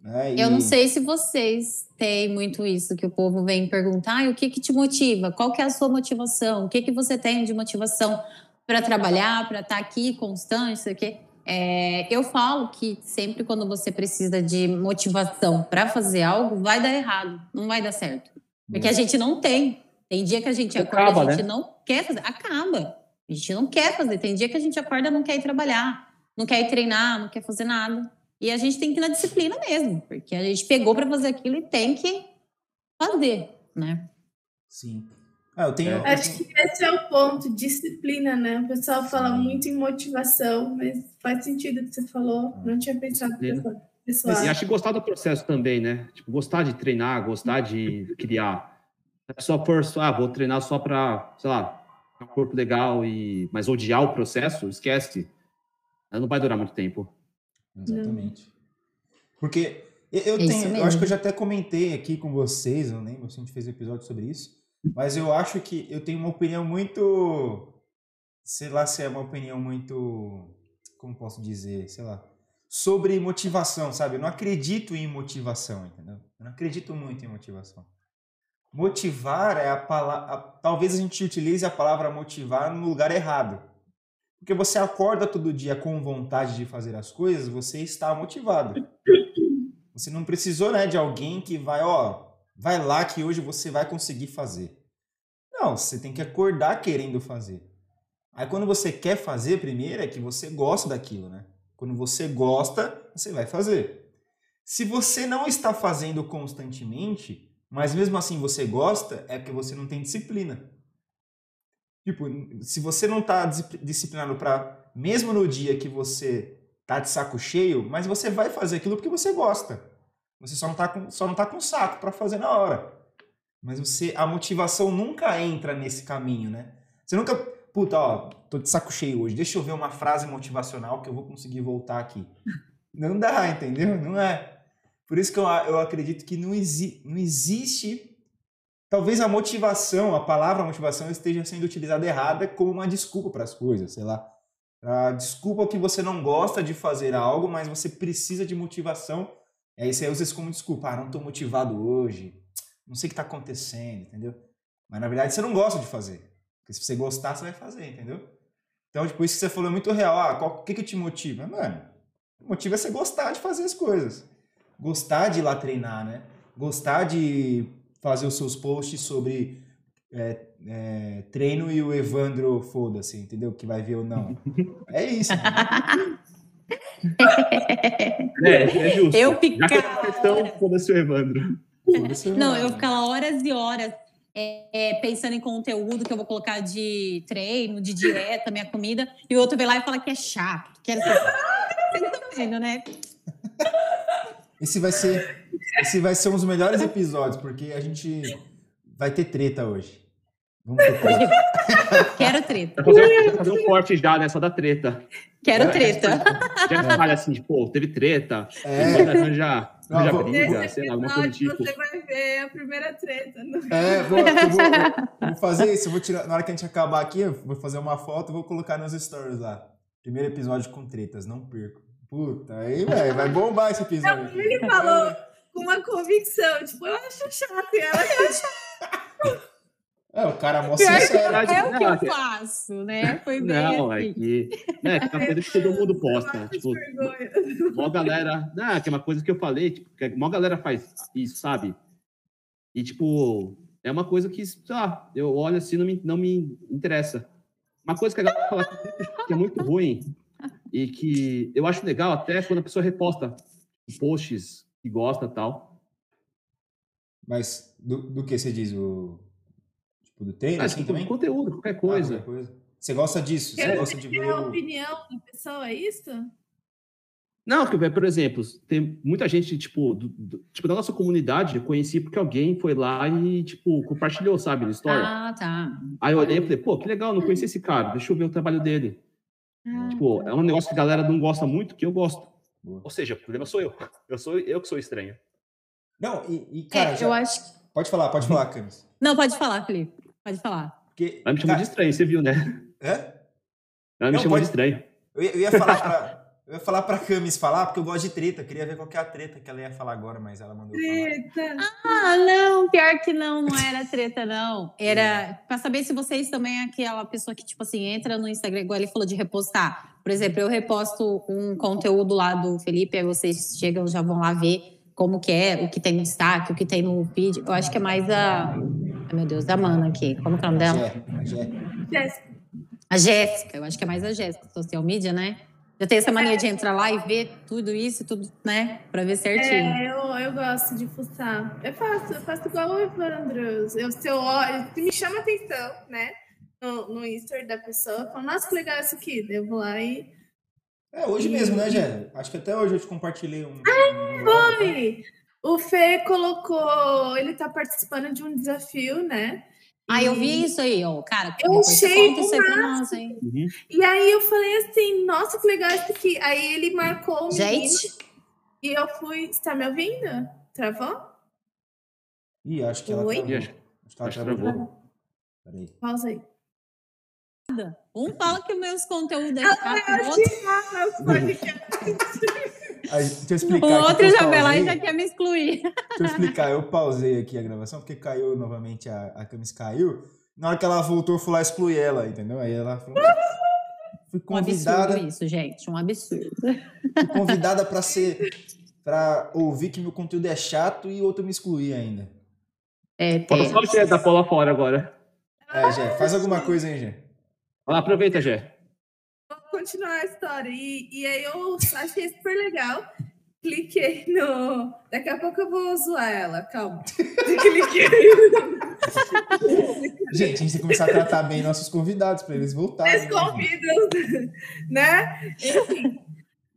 Né? Eu não E- sei se vocês têm muito isso, que o povo vem perguntar, "Ah, o que que te motiva? Qual que é a sua motivação? O que que você tem de motivação para trabalhar, para estar aqui constante, isso aqui? É, eu falo que sempre quando você precisa de motivação para fazer algo, vai dar errado, não vai dar certo. Porque a gente não tem Tem dia que a gente acorda, acaba, a gente né? não quer fazer. Acaba. A gente não quer fazer. Tem dia que a gente acorda não quer ir trabalhar, não quer ir treinar, não quer fazer nada. E a gente tem que ir na disciplina mesmo, porque a gente pegou para fazer aquilo e tem que fazer, né? Sim. Ah, eu tenho. Acho que esse é o ponto, disciplina, né? O pessoal fala muito em motivação, mas faz sentido o que você falou. Não tinha pensado pessoal. E acho que gostar do processo também, né? Tipo, gostar de treinar, gostar de criar. É só por, ah, vou treinar só para, sei lá, um corpo legal e mas odiar o processo, esquece. Não vai durar muito tempo. Exatamente. Porque eu, é tenho, eu acho que eu já até comentei aqui com vocês, não lembro se a gente fez um episódio sobre isso, mas eu acho que eu tenho uma opinião muito, sei lá se é uma opinião muito, como posso dizer, sei lá, sobre motivação, sabe? Eu não acredito em motivação, entendeu? Eu não acredito muito em motivação. Motivar é a palavra, talvez a gente utilize a palavra motivar no lugar errado. Porque você acorda todo dia com vontade de fazer as coisas, você está motivado. Você não precisou, né, de alguém que vai, ó, vai lá que hoje você vai conseguir fazer. Não, você tem que acordar querendo fazer. Aí quando você quer fazer primeiro é que você gosta daquilo, né? Quando você gosta, você vai fazer. Se você não está fazendo constantemente, mas mesmo assim você gosta, é porque você não tem disciplina. Tipo, se você não está disciplinado para, mesmo no dia que você tá de saco cheio, mas você vai fazer aquilo porque você gosta. Você só não tá com, só não tá com saco para fazer na hora. Mas você, a motivação nunca entra nesse caminho, né? Você nunca, puta, ó, tô de saco cheio hoje, deixa eu ver uma frase motivacional que eu vou conseguir voltar aqui. Não dá, entendeu? Não é. Por isso que eu, eu acredito que não, exi, não existe talvez a motivação, a palavra motivação esteja sendo utilizada errada como uma desculpa para as coisas, sei lá. A desculpa que você não gosta de fazer algo, mas você precisa de motivação. E aí você usa isso como desculpa. Ah, não estou motivado hoje. Não sei o que está acontecendo, entendeu? Mas na verdade você não gosta de fazer. Porque se você gostar, você vai fazer, entendeu? Então, tipo, isso que você falou é muito real. Ah, o que, que te motiva? Mano, motiva é você gostar de fazer as coisas. Gostar de ir lá treinar, né? Gostar de fazer os seus posts sobre é, é, treino e o Evandro foda-se, entendeu? Que vai ver ou não. É isso. é, é justo. Eu ficava. questão, foda-se o Evandro. Não, eu ficava horas e horas é, é, pensando em conteúdo que eu vou colocar de treino, de dieta, minha comida, e o outro vem lá e fala que é chato. Que é... Vocês estão vendo, né? Esse vai ser, esse vai ser um dos melhores episódios, porque a gente vai ter treta hoje. Vamos ter treta. Quero treta. Vou fazer, fazer um corte já nessa da treta. Quero treta. Já fala assim, tipo, teve treta. É. Já, não, já vou, briga, sei lá, alguma coisa tipo. Você vai ver a primeira treta. No... É, vou, vou, vou, fazer isso. Eu vou tirar, na hora que a gente acabar aqui, eu vou fazer uma foto e vou colocar nos stories lá. Primeiro episódio com tretas, não perco. Puta, aí, velho, vai bombar esse episódio. Não, ele falou uma convicção, tipo, eu acho chato, e ela acha. É, o cara mostra sincero. É o que eu faço, né? Foi bem Não, assim. É, é uma coisa que todo mundo posta. Tipo, uma galera. Não, que é uma coisa que eu falei, tipo, que uma galera faz isso, sabe? E, tipo, é uma coisa que, ah, eu olho assim, não me, não me interessa. Uma coisa que a galera fala que é muito ruim e que eu acho legal até quando a pessoa reposta posts que gosta tal. Mas do, do que você diz? O, tipo, do treino? Ah, assim, tipo, também? conteúdo, qualquer coisa. Ah, qualquer coisa. Você gosta disso? Você gosta de ver. a opinião da pessoa, é isso? Não, porque, por exemplo, tem muita gente, tipo, do, do, tipo, da nossa comunidade, eu conheci porque alguém foi lá e, tipo, compartilhou, sabe, na história. Ah, tá. Aí eu olhei e falei, pô, que legal, não conheci esse cara, deixa eu ver o trabalho dele. Ah, tipo, é um negócio que a galera não gosta muito, que eu gosto. Boa. Ou seja, o problema sou eu. Eu sou eu que sou estranho. Não, e, e cara, é, já... eu acho. Pode falar, pode falar, Camis. Não, pode falar, Felipe. Pode falar. Porque, Ela me chamou cara... de estranho, você viu, né? É? Ela me não, chamou pode... de estranho. Eu ia, eu ia falar pra. Eu ia falar pra Camis falar, porque eu gosto de treta. Eu queria ver qual que é a treta que ela ia falar agora, mas ela mandou treta. falar. Ah, não, pior que não, não era treta, não. Era pra saber se vocês também é aquela pessoa que, tipo assim, entra no Instagram, igual ele falou de repostar. Por exemplo, eu reposto um conteúdo lá do Felipe, aí vocês chegam, já vão lá ver como que é, o que tem no destaque, o que tem no vídeo. Eu acho que é mais a meu Deus, da Mana aqui. Como que é o nome dela? Jéssica. A Jéssica, eu acho que é mais a Jéssica, social media, né? Já tem essa mania de entrar lá e ver tudo isso, tudo, né? Pra ver certinho. É, eu, eu gosto de fuçar. Eu faço, eu faço igual o Evandro. Eu, se eu olho, se me chama atenção, né? No, no Instagram da pessoa, falo, nossa, que legal isso aqui. Eu vou lá e. É, hoje mesmo, né, Jé? Acho que até hoje eu te compartilhei um. Ah, foi! O Fê colocou. Ele tá participando de um desafio, né? Ah, eu vi isso aí, ó, cara. Eu achei isso aí nós, hein? Uhum. E aí eu falei assim, nossa, que legal isso aqui. Aí ele marcou o Gente. e eu fui. Você tá me ouvindo? Travou? Ih, acho que ela Oi? travou. Acho que ela travou. Peraí. Pausa aí. Um fala que meus conteúdos é ah, o outro. explicar. O outro já vai lá e já quer me excluir. Deixa eu explicar. Eu pausei aqui a gravação porque caiu novamente, a, a Camis caiu. Na hora que ela voltou, eu fui lá excluir ela, entendeu? Aí ela falou. Fui convidada. Um absurdo isso, gente. Um absurdo. Fui convidada para ser. para ouvir que meu conteúdo é chato e outro me excluir ainda. É, Bota só o Gé da Paula fora agora. É, Gé, faz alguma coisa aí, Gé. Aproveita, Gé. Vou continuar a história. E, e aí eu achei super legal. Cliquei no. Daqui a pouco eu vou zoar ela, calma. Cliquei. Gente, a gente tem que começar a tratar bem nossos convidados para eles voltarem. Os convidados, né? Enfim.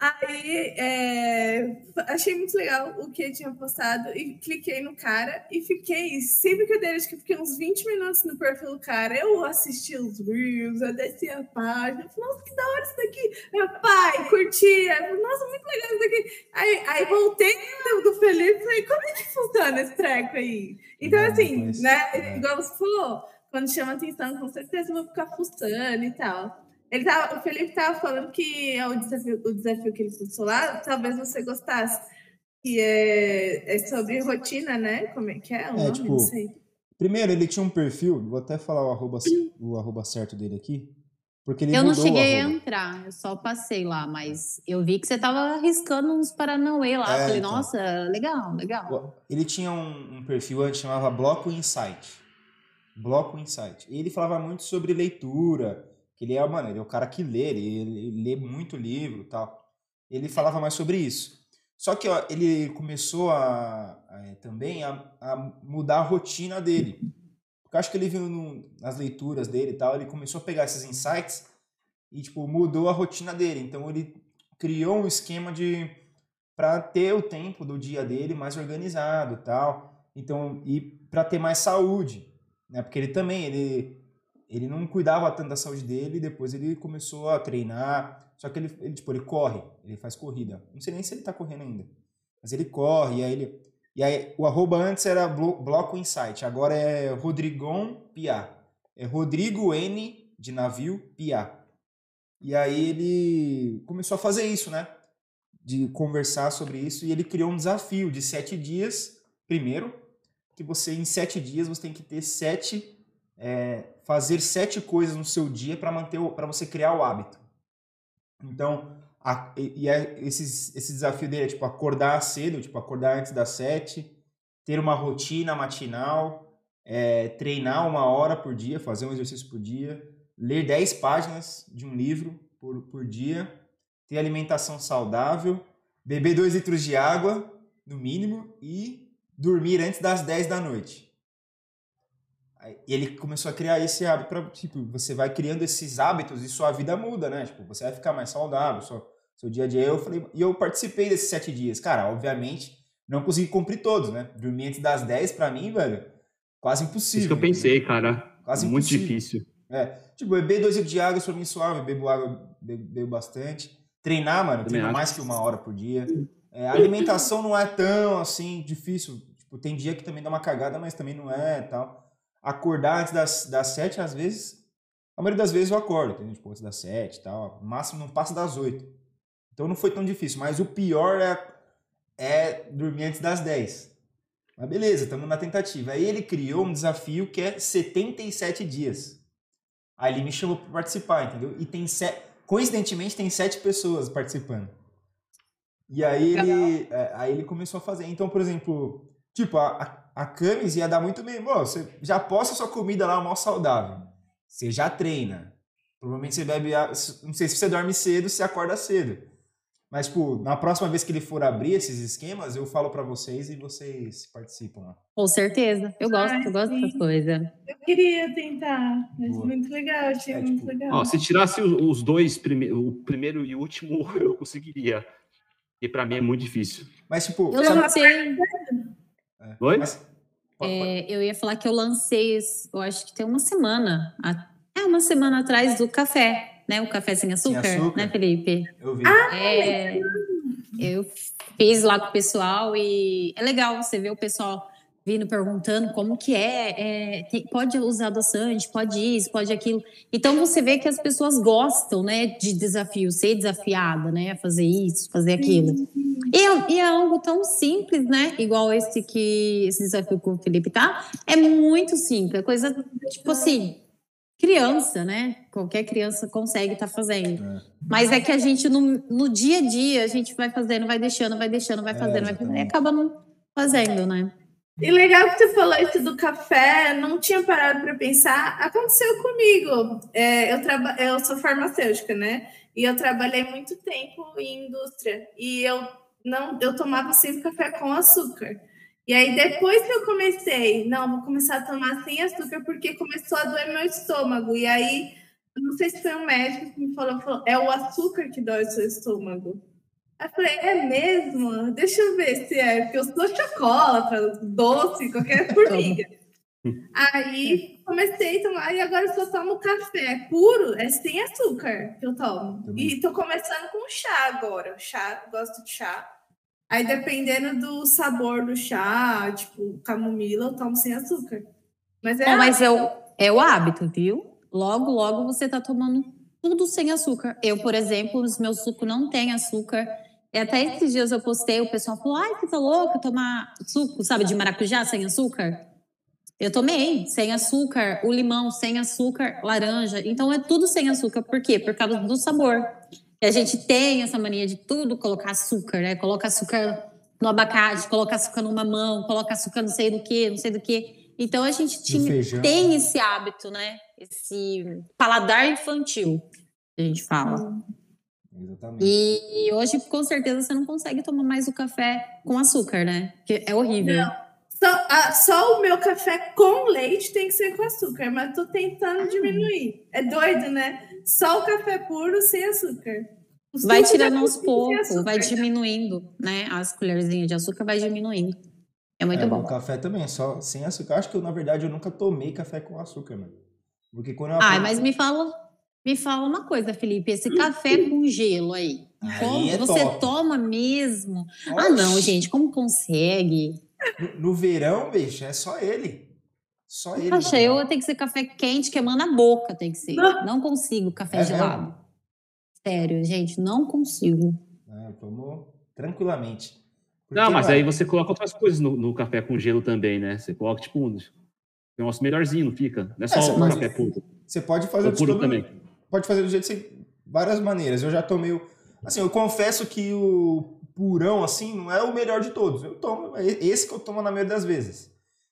Aí é, achei muito legal o que ele tinha postado e cliquei no cara e fiquei, sempre que eu dei, acho que fiquei uns 20 minutos no perfil do cara. Eu assisti os reels, eu desci a página, falei, nossa, que da hora isso daqui. Meu pai, curti, nossa, muito legal isso daqui. Aí, aí voltei do, do Felipe e falei, como é que funciona esse treco aí? Então, assim, né, é. igual você falou, quando chama atenção, com certeza eu vou ficar fuçando e tal. Ele tava, o Felipe estava falando que é o desafio, o desafio que ele postou lá, talvez você gostasse, que é, é sobre rotina, né? Como é que é? O é, nome? tipo, primeiro ele tinha um perfil, vou até falar o arroba, o arroba certo dele aqui, porque ele Eu não cheguei a entrar, eu só passei lá, mas eu vi que você tava arriscando uns Paranauê lá. É, Falei, então, nossa, legal, legal. Ele tinha um, um perfil antes, chamava Bloco Insight. Bloco Insight. E ele falava muito sobre leitura, ele é, mano, ele é o cara que lê, ele, ele lê muito livro tal. Ele falava mais sobre isso. Só que ó, ele começou a, a também a, a, mudar a rotina dele. Porque eu acho que ele viu no, nas leituras dele e tal, ele começou a pegar esses insights e tipo mudou a rotina dele. Então ele criou um esquema de para ter o tempo do dia dele mais organizado, tal. Então e para ter mais saúde, né? Porque ele também ele ele não cuidava tanto da saúde dele, depois ele começou a treinar, só que ele, ele, tipo, ele corre, ele faz corrida. Não sei nem se ele tá correndo ainda, mas ele corre, e aí ele... E aí o arroba antes era Bloco Insight, agora é Rodrigon Pia. É Rodrigo N de navio Pia. E aí ele começou a fazer isso, né? De conversar sobre isso, e ele criou um desafio de sete dias, primeiro, que você em sete dias você tem que ter sete é, fazer sete coisas no seu dia para manter para você criar o hábito. Então, a, e é, esses, esse desafio dele é tipo acordar cedo, tipo acordar antes das sete, ter uma rotina matinal, é, treinar uma hora por dia, fazer um exercício por dia, ler dez páginas de um livro por, por dia, ter alimentação saudável, beber dois litros de água, no mínimo, e dormir antes das 10 da noite. E ele começou a criar esse hábito para tipo, você vai criando esses hábitos e sua vida muda, né? Tipo, você vai ficar mais saudável, seu, seu dia a dia. Eu falei, e eu participei desses sete dias. Cara, obviamente, não consegui cumprir todos, né? Dormir antes das 10 para mim, velho, quase impossível. Isso que eu pensei, cara. Quase Muito impossível. difícil. É, tipo, beber dois litros de água pra mim suave, bebo água, bebo, bebo bastante. Treinar, mano, treino mais que uma hora por dia. É, a alimentação não é tão, assim, difícil. Tipo, tem dia que também dá uma cagada, mas também não é tal acordar antes das, das sete, às vezes, a maioria das vezes eu acordo, entendeu? Tipo, antes das sete e tal. Máximo não passa das oito. Então não foi tão difícil. Mas o pior é, é dormir antes das dez. Mas beleza, estamos na tentativa. Aí ele criou um desafio que é 77 dias. Aí ele me chamou para participar, entendeu? E tem sete, coincidentemente tem sete pessoas participando. E aí ele, é, aí ele começou a fazer. Então, por exemplo, tipo, a, a Camis ia dar muito bem. Bom, você já posta sua comida lá, mal saudável. Você já treina. Provavelmente você bebe. Não sei se você dorme cedo, você acorda cedo. Mas, tipo, na próxima vez que ele for abrir esses esquemas, eu falo para vocês e vocês participam lá. Com certeza. Eu gosto, Ai, eu gosto dessas coisas. Eu queria tentar, mas Boa. muito legal, achei é, muito tipo, legal. Ó, se tirasse os dois, prime o primeiro e o último, eu conseguiria. E para mim é muito difícil. Mas, tipo. Eu lancei. É. Oi? Mas, é, eu ia falar que eu lancei, eu acho que tem uma semana. É, uma semana atrás do café né? O café sem açúcar, sem açúcar. né, Felipe? Eu vi. Ah, é, eu fiz lá com o pessoal e é legal você ver o pessoal vindo perguntando como que é, é tem, pode usar adoçante, pode isso, pode aquilo. Então você vê que as pessoas gostam, né, de desafio, ser desafiada, né, fazer isso, fazer aquilo. E, e, é algo tão simples, né, igual esse que esse desafio que o Felipe tá, é muito simples, é coisa tipo assim, criança, né? Qualquer criança consegue estar tá fazendo. É. Mas é que a gente, no, no dia a dia, a gente vai fazendo, vai deixando, vai deixando, vai é, fazendo, é, vai fazendo, e acaba não fazendo, né? E legal que você falou isso do café, não tinha parado para pensar. Aconteceu comigo. É, eu, traba eu sou farmacêutica, né? E eu trabalhei muito tempo em indústria. E eu não, eu tomava sempre café com açúcar. E aí, depois que eu comecei, não, vou começar a tomar sem açúcar, porque começou a doer meu estômago. E aí, não sei se foi um médico que me falou, falou é o açúcar que dói o seu estômago. Aí eu falei, é mesmo? Deixa eu ver se é, porque eu sou chocolate, doce, qualquer formiga. Aí comecei a tomar, e agora eu só tomo café puro, é sem açúcar que eu tomo. E tô começando com chá agora. Chá, gosto de chá. Aí, dependendo do sabor do chá, tipo, camomila, eu tomo sem açúcar. Mas é, é mas é o, é o hábito, viu? Logo, logo você tá tomando tudo sem açúcar. Eu, por exemplo, os meus sucos não tem açúcar. E até esses dias eu postei, o pessoal falou: ai, você tá louca tomar suco, sabe, de maracujá sem açúcar? Eu tomei sem açúcar, o limão sem açúcar, laranja. Então é tudo sem açúcar. Por quê? Por causa do sabor. E a gente tem essa mania de tudo colocar açúcar, né? Coloca açúcar no abacate, coloca açúcar no mamão, coloca açúcar não sei do que, não sei do que. Então a gente tinha, tem esse hábito, né? Esse paladar infantil, que a gente fala. Exatamente. E, hoje, com certeza, você não consegue tomar mais o café com açúcar, né? Porque é horrível. Não. Só, ah, só o meu café com leite tem que ser com açúcar, mas tô tentando diminuir. É doido, né? Só o café puro sem açúcar. Os vai tirando aos poucos, vai diminuindo, né? As colherzinhas de açúcar vai diminuindo. É muito é, bom. O café também, só sem açúcar. Acho que eu, na verdade, eu nunca tomei café com açúcar, mano. Porque quando eu Ah, mas me fala, me fala uma coisa, Felipe. Esse café com gelo aí. aí como é você top. toma mesmo? Oxi. Ah, não, gente, como consegue? No, no verão, bicho, é só ele. Só ele. Poxa, eu tenho que ser café quente, queimando a boca, tem que ser. Não consigo café é gelado. Mesmo? Sério, gente, não consigo. Ah, eu tomo tranquilamente. Porque, não, mas aí você coloca outras coisas no, no, café com gelo também, né? Você coloca, tipo, um negócio melhorzinho, não fica? Não é só é, o café puro. Você pode fazer puro também. Pode fazer do jeito de várias maneiras. Eu já tomei o. Assim, eu confesso que o purão, assim, não é o melhor de todos. Eu tomo. É esse que eu tomo na maioria das vezes.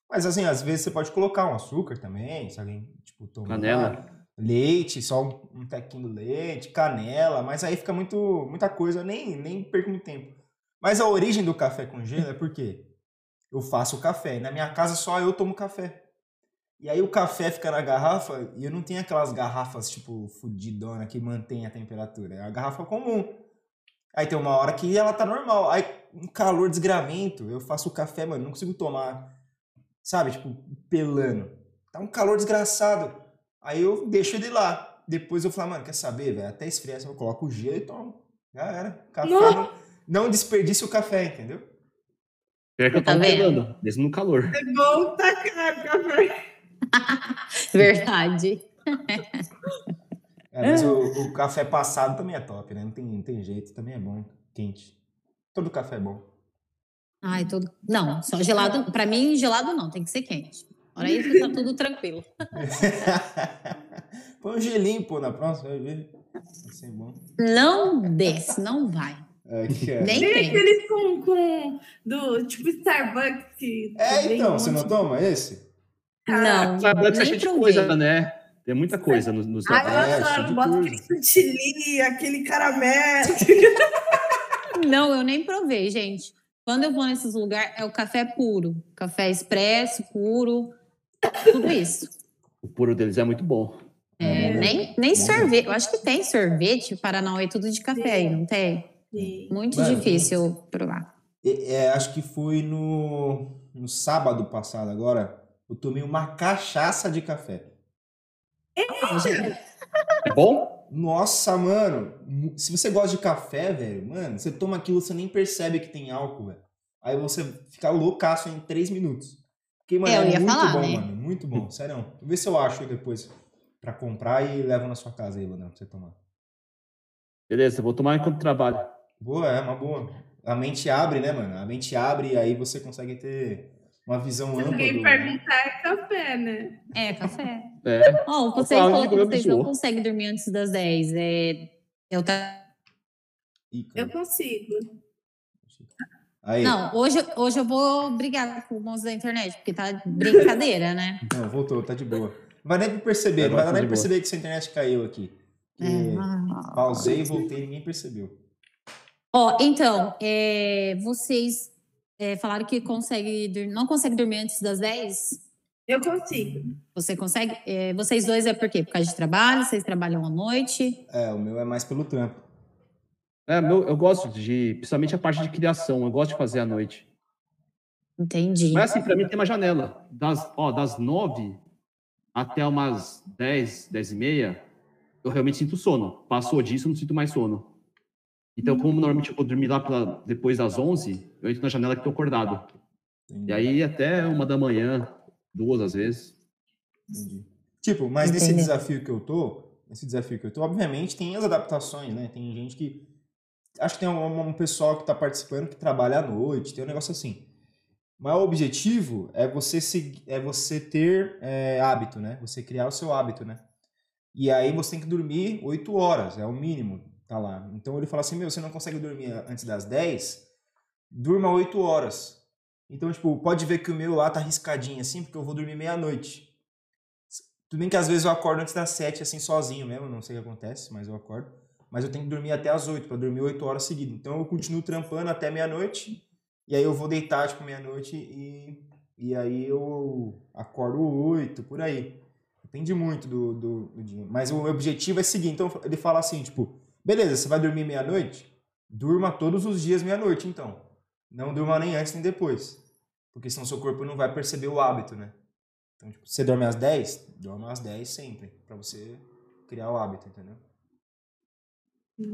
Mas assim, às vezes você pode colocar um açúcar também, se alguém, tipo, tomar canela. leite, só um, um tequinho do leite, canela, mas aí fica muito, muita coisa, nem, nem perco muito tempo. Mas a origem do café com gelo é porque eu faço o café, na minha casa só eu tomo café. E aí o café fica na garrafa e eu não tenho aquelas garrafas, tipo, fudidona que mantém a temperatura. É a garrafa comum. Aí tem uma hora que ela tá normal. Aí um calor desgramento, eu faço o café, mano, não consigo tomar sabe? Tipo, pelando. Tá um calor desgraçado. Aí eu deixo ele lá. Depois eu falo, mano, quer saber, velho? Até esfriar, eu coloco o gelo e tomo. Já era. Café não, não desperdice o café, entendeu? É que eu tô tá pelando, mesmo no calor. É bom tá caro café. Verdade. É, mas o, o, café passado também é top, né? Não tem, não tem jeito, também é bom, quente. Todo café é bom. Ai, todo. Não, só gelado. Para mim, gelado não, tem que ser quente. Olha isso, tá tudo tranquilo. Põe um gelinho, pô, na próxima, vai ver. Vai ser bom. Não desce, não vai. É, é. Nem tem. aqueles com, com do tipo Starbucks que. É, então, você não toma esse? Não. Starbucks é cheio de coisa, né? Tem muita coisa nos, nos Ah, eu adoro, bota aquele chantilly, aquele caramelo. Não, eu nem provei, gente. Quando eu vou nesses lugares, é o café puro. Café expresso, puro, tudo isso. O puro deles é muito bom. É, nem nem sorvete. Eu acho que tem sorvete, Paranauê, tudo de café aí, não tem? Sim. Muito Mano, difícil provar. É, é, acho que foi no, no sábado passado agora. Eu tomei uma cachaça de café. É bom? Nossa, mano. Se você gosta de café, velho, mano, você toma aquilo, você nem percebe que tem álcool, velho. Aí você fica loucaço em três minutos. Porque, mano, é, é muito falar, bom, né? mano. Muito bom, sério. Vê se eu acho depois pra comprar e levo na sua casa aí, Leandro, pra você tomar. Beleza, vou tomar enquanto trabalho. Boa, é uma boa. A mente abre, né, mano? A mente abre e aí você consegue ter uma visão ampla. Ninguém do... perguntar é café, né? É, café. É. Oh, vocês falam que vocês não conseguem dormir antes das 10. É... Eu, tá... eu consigo. Aí. Não, hoje, hoje eu vou brigar com o moço da internet, porque tá brincadeira, né? Não, voltou, tá de boa. Não vai nem perceber, é, não vai nem perceber que sua internet caiu aqui. É. Pausei e voltei, ninguém percebeu. Ó, oh, então, é, vocês é, falaram que consegue, não consegue dormir antes das 10? Eu consigo. Você consegue? É, vocês dois é por quê? Por causa de trabalho? Vocês trabalham à noite? É, o meu é mais pelo trampo. É, meu, eu gosto de, principalmente a parte de criação, eu gosto de fazer à noite. Entendi. Mas assim, para mim tem uma janela. Das, ó, das 9 até umas 10, 10 e meia, eu realmente sinto sono. Passou disso, eu não sinto mais sono. Então, como normalmente eu vou dormir lá pra, depois das 11, eu entro na janela que estou acordado. Entendi. E aí até uma da manhã, duas às vezes. Entendi. Tipo, mas Entendi. nesse desafio que eu tô, nesse desafio que eu tô, obviamente tem as adaptações, né? Tem gente que. Acho que tem um, um pessoal que está participando que trabalha à noite, tem um negócio assim. Mas o objetivo é você, seguir, é você ter é, hábito, né? Você criar o seu hábito, né? E aí você tem que dormir 8 horas, é o mínimo tá lá. Então ele fala assim, meu, você não consegue dormir antes das 10, durma 8 horas. Então, tipo, pode ver que o meu lá tá riscadinho assim, porque eu vou dormir meia-noite. Tudo bem que às vezes eu acordo antes das 7, assim, sozinho mesmo, não sei o que acontece, mas eu acordo. Mas eu tenho que dormir até as 8, para dormir 8 horas seguidas. Então eu continuo trampando até meia-noite, e aí eu vou deitar, tipo, meia-noite, e, e aí eu acordo 8, por aí. Depende muito do, do, do dia. Mas o objetivo é seguir. Então ele fala assim, tipo, Beleza, você vai dormir meia-noite? Durma todos os dias meia-noite, então. Não durma nem antes nem depois. Porque senão seu corpo não vai perceber o hábito, né? Então, tipo, você dorme às 10? Dorme às 10 sempre. para você criar o hábito, entendeu?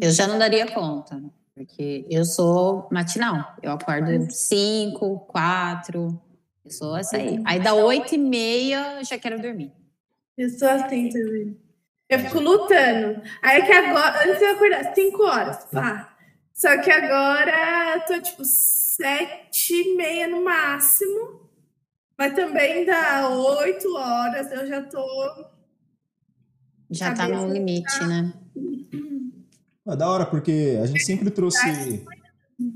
Eu já não daria conta. Porque eu sou matinal. Eu acordo 5, 4. Eu sou essa aí. Aí dá 8 e meia, já quero dormir. Eu sou assim também. Eu fico lutando. Aí que agora, antes eu acordar 5 horas, pá. Só que agora eu tô tipo sete e meia no máximo. Mas também dá oito horas, eu já tô. Já tá no limite, tá... né? É da hora, porque a gente sempre trouxe.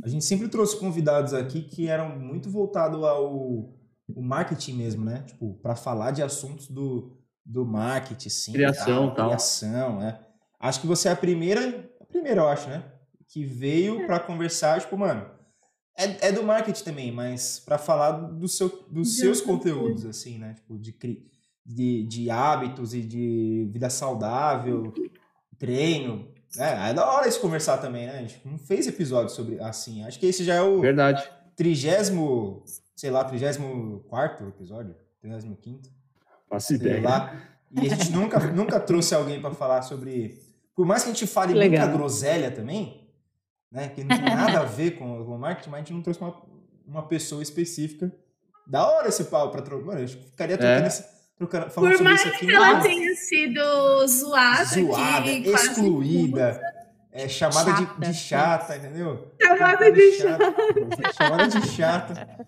A gente sempre trouxe convidados aqui que eram muito voltados ao o marketing mesmo, né? Tipo, para falar de assuntos do, do marketing, sim. Criação, tal. Criação, é. Acho que você é a primeira, a primeira, eu acho, né? Que veio para conversar, tipo, mano, é, é do marketing também, mas para falar do seu, dos seus conteúdos, assim, né? Tipo, de, de, de hábitos e de vida saudável, treino. É, é da hora isso conversar também, né? A gente não fez episódio sobre assim. Acho que esse já é o. Verdade. Trigésimo, sei lá, trigésimo quarto episódio? Trigésimo quinto. Faço ideia. Lá. E a gente nunca, nunca trouxe alguém para falar sobre. Por mais que a gente fale Legal. muita groselha também, né? Que não tem nada a ver com, o marketing, mas a gente não trouxe uma, uma pessoa específica. Da hora esse pau para trocar. Mano, eu ficaria trocando é. esse. Trocando, falando Por mais sobre isso aqui, que ela tenha sido zoada, zoada excluída, é, chamada de, de, chata, entendeu? Chamada de chata. Chamada de chata.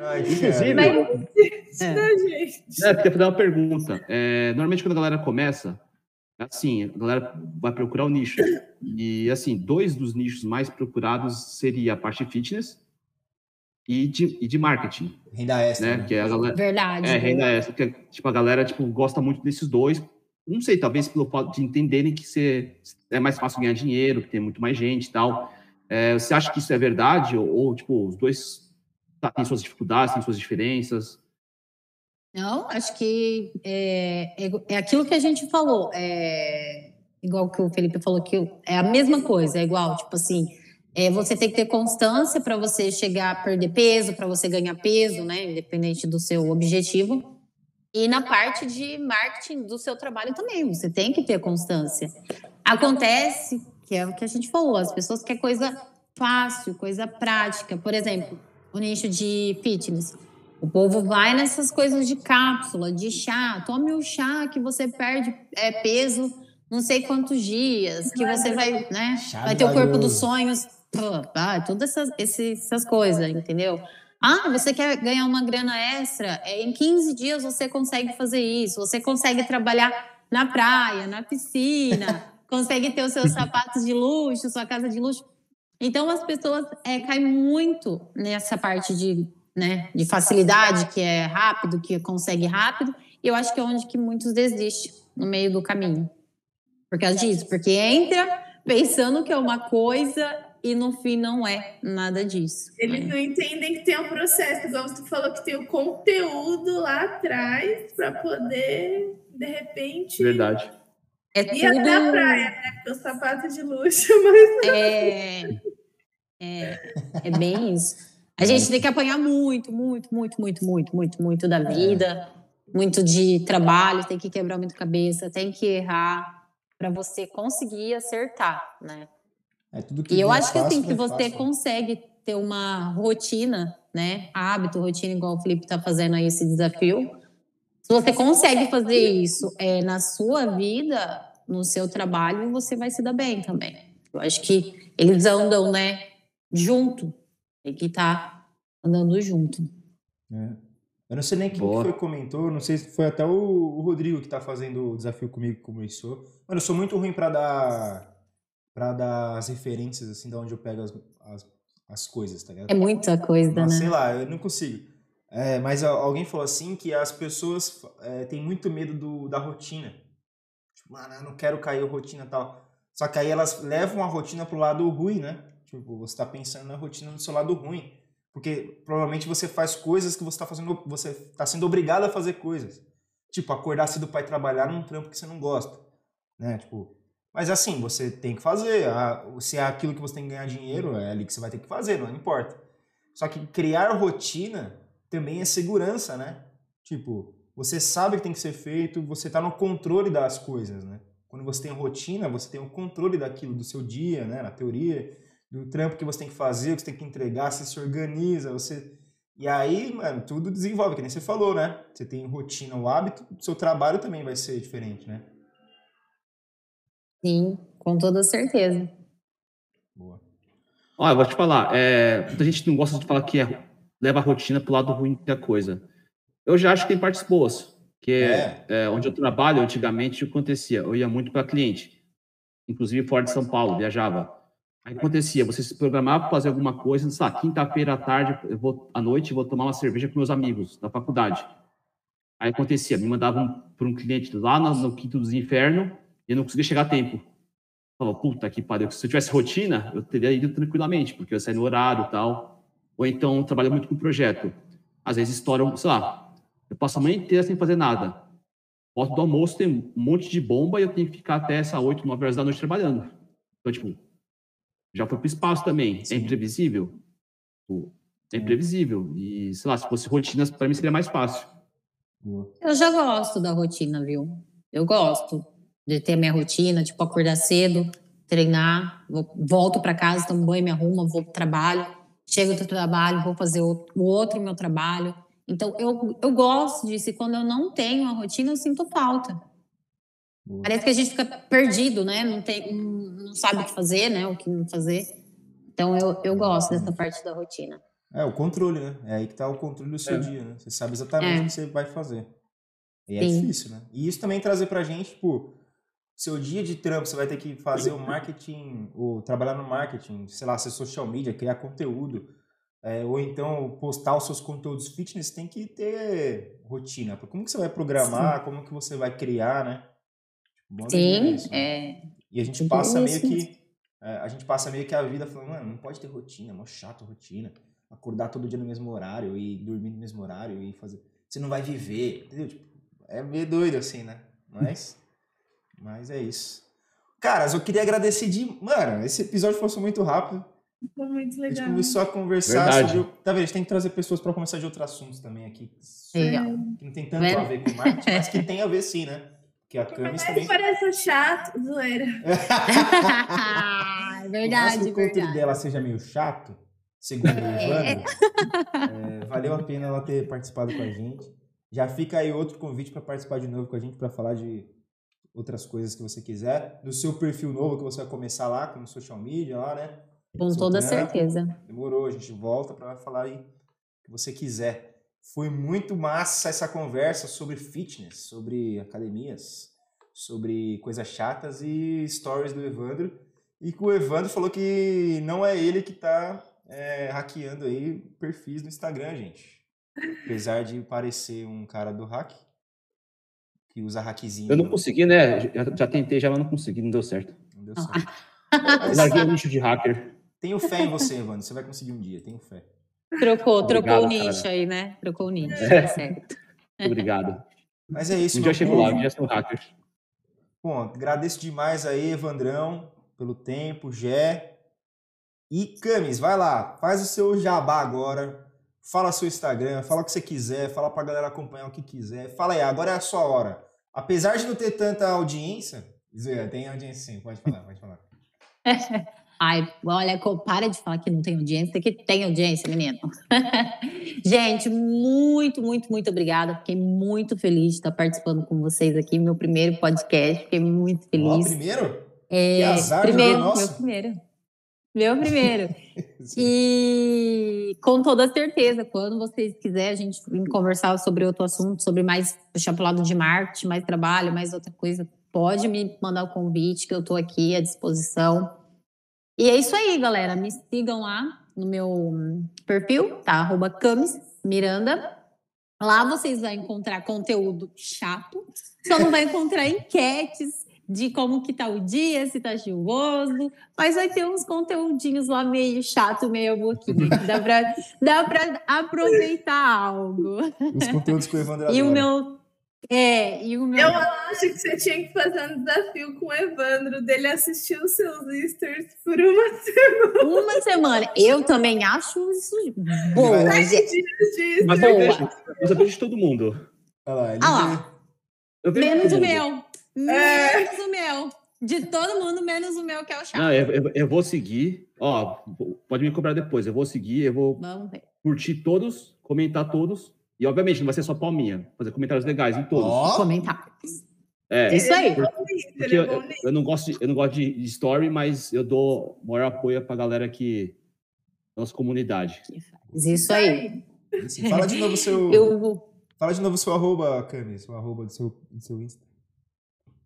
Ai, Inclusive, Mas, é. gente. É, queria fazer uma pergunta. É, normalmente, quando a galera começa, assim, a galera vai procurar o nicho. E, assim, dois dos nichos mais procurados seria a parte fitness e de, e de marketing. Renda extra. Né? né? Que é a galera, Verdade. é, renda extra. Que, tipo, a galera, tipo, gosta muito desses dois. Não sei, talvez pelo fato de entenderem que você, é mais fácil ganhar dinheiro, que tem muito mais gente e tal. É, você acha que isso é verdade? Ou, ou tipo, os dois tá, têm suas dificuldades, têm suas diferenças? Não, acho que é, é, é aquilo que a gente falou. É igual que o Felipe falou que é a mesma coisa, é igual, tipo assim, é, você tem que ter constância para você chegar a perder peso, para você ganhar peso, né? Independente do seu objetivo. E na parte de marketing do seu trabalho também, você tem que ter constância. Acontece que é o que a gente falou, as pessoas querem coisa fácil, coisa prática. Por exemplo, o nicho de fitness. O povo vai nessas coisas de cápsula, de chá. Tome o chá que você perde é, peso não sei quantos dias, que você vai, né? Chá Vai ter o corpo dos sonhos. Ah, todas essas, essas coisas, entendeu? Ah, você quer ganhar uma grana extra? É, em 15 dias você consegue fazer isso. Você consegue trabalhar na praia, na piscina, consegue ter os seus sapatos de luxo, sua casa de luxo. Então as pessoas é, caem muito nessa parte de, né, de facilidade, que é rápido, que consegue rápido. E eu acho que é onde que muitos desistem no meio do caminho. Por causa disso, porque entra pensando que é uma coisa e no fim não é nada disso. Eles né? não entendem que tem um processo, igual você falou que tem o conteúdo lá atrás para poder, de repente, Verdade. É ir até a tudo. praia, né? Porque o sapato de luxo, mas É, é, é bem isso. A gente tem que apanhar muito, muito, muito, muito, muito, muito, muito da vida, muito de trabalho, tem que quebrar muito cabeça, tem que errar para você conseguir acertar, né? É tudo que E eu acho que assim, que você fácil. consegue ter uma rotina, né? Hábito, rotina, igual o Felipe está fazendo aí esse desafio. Se você consegue fazer isso é, na sua vida, no seu trabalho, você vai se dar bem também. Eu acho que eles andam, né, junto. Tem que estar andando junto. É. Eu não sei nem quem que foi comentou, não sei se foi até o, o Rodrigo que tá fazendo o desafio comigo que começou. Mano, eu sou muito ruim pra dar para dar as referências assim de onde eu pego as, as, as coisas, tá ligado? É muita coisa, Mas, né? sei lá, eu não consigo. É, mas alguém falou assim que as pessoas é, têm muito medo do, da rotina. Tipo, mano, eu não quero cair a rotina e tal. Só que aí elas levam a rotina pro lado ruim, né? Tipo, você tá pensando na rotina do seu lado ruim. Porque provavelmente você faz coisas que você tá fazendo. Você tá sendo obrigado a fazer coisas. Tipo, acordar cedo pra ir trabalhar num trampo que você não gosta. Né? Tipo. Mas assim, você tem que fazer. Se é aquilo que você tem que ganhar dinheiro, é ali que você vai ter que fazer, não importa. Só que criar rotina também é segurança, né? Tipo, você sabe que tem que ser feito, você tá no controle das coisas, né? Quando você tem rotina, você tem o controle daquilo, do seu dia, né? Na teoria, do trampo que você tem que fazer, o que você tem que entregar, você se organiza, você... E aí, mano, tudo desenvolve, que nem você falou, né? Você tem rotina, o hábito, o seu trabalho também vai ser diferente, né? Sim, com toda certeza. Boa. Olha, eu vou te falar, é, muita gente não gosta de falar que é- leva a rotina pro lado ruim da coisa. Eu já acho que tem partes boas, que é, é, onde eu trabalho, antigamente, o que acontecia? Eu ia muito para cliente, inclusive fora de São Paulo, viajava. Aí acontecia, você se programava para fazer alguma coisa, sei lá, quinta-feira à tarde, eu vou, à noite, eu vou tomar uma cerveja com meus amigos da faculdade. Aí acontecia, me mandavam para um cliente lá no, no Quinto dos Infernos e eu não conseguia chegar a tempo. Falava, puta que pariu, se eu tivesse rotina, eu teria ido tranquilamente, porque eu saí no horário e tal. Ou então, trabalho muito com projeto. Às vezes estouram, sei lá, eu passo a manhã inteira sem fazer nada. Volto do almoço, tem um monte de bomba e eu tenho que ficar até essa 8, 9 horas da noite trabalhando. Então, tipo, já foi pro espaço também. É imprevisível? Pô, É imprevisível. E, sei lá, se fosse rotinas, para mim seria mais fácil. Eu já gosto da rotina, viu? Eu gosto de ter minha rotina, tipo, acordar cedo, treinar, vou- volto para casa, tomo banho, me arrumo, vou pro trabalho, chego do trabalho, vou fazer o o outro meu trabalho. Então, eu, eu gosto disso. E quando eu não tenho a rotina, eu sinto falta. Boa. Parece que a gente fica perdido, né? Não, tem, não não sabe o que fazer, né? O que não fazer. Então, eu, eu gosto dessa parte da rotina. É, o controle, né? É aí que tá o controle do seu É. dia, né? Você sabe exatamente É. o que você vai fazer. E é Sim. difícil, né? E isso também trazer pra gente, tipo, seu dia de trampo, você vai ter que fazer o marketing, ou trabalhar no marketing, sei lá, ser social media, criar conteúdo, é, ou então postar os seus conteúdos fitness, tem que ter rotina. Como que você vai programar, Sim. como que você vai criar, né? Bom Sim, isso, né? é. E a gente passa meio que é, a gente passa meio que a vida falando, mano, não pode ter rotina, é mó chato rotina. Acordar todo dia no mesmo horário e dormir no mesmo horário e fazer. Você não vai viver, entendeu? Tipo, é meio doido assim, né? Mas. mas é isso. Caras, eu queria agradecer de. Mano, esse episódio passou muito rápido. Foi muito legal. A gente começou a conversar Verdade. sobre. Tá vendo? A gente tem que trazer pessoas para conversar de outros assuntos também aqui. Legal. Que não tem tanto a ver com marketing, mas que tem a ver sim, né? Que a Camis também. parece chato, zoeira. é verdade, Por mais que o conteúdo dela seja meio chato, segundo o é. Evandro, é, valeu a pena ela ter participado com a gente. Já fica aí outro convite para participar de novo com a gente para falar de outras coisas que você quiser. No seu perfil novo que você vai começar lá, com o social media lá, né? Com toda certeza. Demorou, a gente volta para falar aí o que você quiser. Foi muito massa essa conversa sobre fitness, sobre academias, sobre coisas chatas e stories do Evandro. E que o Evandro falou que não é ele que está é, hackeando aí perfis no Instagram, gente. Apesar de parecer um cara do hack, que usa hackzinho. Eu não consegui, né? Já, já tentei, já não consegui, não deu certo. Não deu certo. Larguei o nicho de hacker. Tenho fé em você, Evandro. Você vai conseguir um dia, tenho fé. Trocou, Obrigado, trocou o nicho cara. aí, né? Trocou o nicho, é. tá certo. Obrigado. Mas é isso. Um dia chego lá, um dia sou hacker. Bom, agradeço demais aí, Evandrão, pelo tempo, Gé. E Camis, vai lá, faz o seu jabá agora. Fala seu Instagram, fala o que você quiser, fala pra galera acompanhar o que quiser. Fala aí, agora é a sua hora. Apesar de não ter tanta audiência, Zé, tem audiência sim, pode falar, pode falar. Ai, olha, para de falar que não tem audiência, que tem audiência, menino. Gente, muito, muito, muito obrigada. Fiquei muito feliz de estar participando com vocês aqui, meu primeiro podcast. Fiquei muito feliz. Ó, primeiro? É, que azar, primeiro, meu primeiro. Meu primeiro. e com toda certeza, quando vocês quiserem, a gente conversar sobre outro assunto, sobre mais puxar para o lado de marketing, mais trabalho, mais outra coisa, pode me mandar o convite, que eu estou aqui à disposição. E é isso aí, galera. Me sigam lá no meu perfil, tá? Arroba Camis Miranda. Lá vocês vão encontrar conteúdo chato, só não vai encontrar enquetes de como que tá o dia, se tá chuvoso, mas vai ter uns conteúdinhos lá meio chato, meio boquinha. Dá pra, dá pra aproveitar algo. Os conteúdos que o Evandro E o meu é, e o meu. Eu acho que você tinha que fazer um desafio com o Evandro, dele assistir os seus Easters por uma semana. Uma semana. Eu também acho isso boa. Mas, mas eu, vejo, eu vejo de todo mundo. Olha lá, ele ah lá. Menos o meu. É. Menos o meu. De todo mundo, menos o meu, que é o chato. Não, eu, eu, eu, vou seguir. Ó, pode me cobrar depois. Eu vou seguir, eu vou curtir todos, comentar todos e, obviamente, não vai ser só palminha. Fazer comentários legais em todos. Oh. Comentários. É, Isso aí. Porque, eu, eu, não gosto de, eu não gosto de story, mas eu dou maior apoio pra galera que... Nossa comunidade. Isso aí. Assim, fala de novo o seu... Eu... Fala de novo o seu arroba, Camis. O arroba do seu, do seu Insta.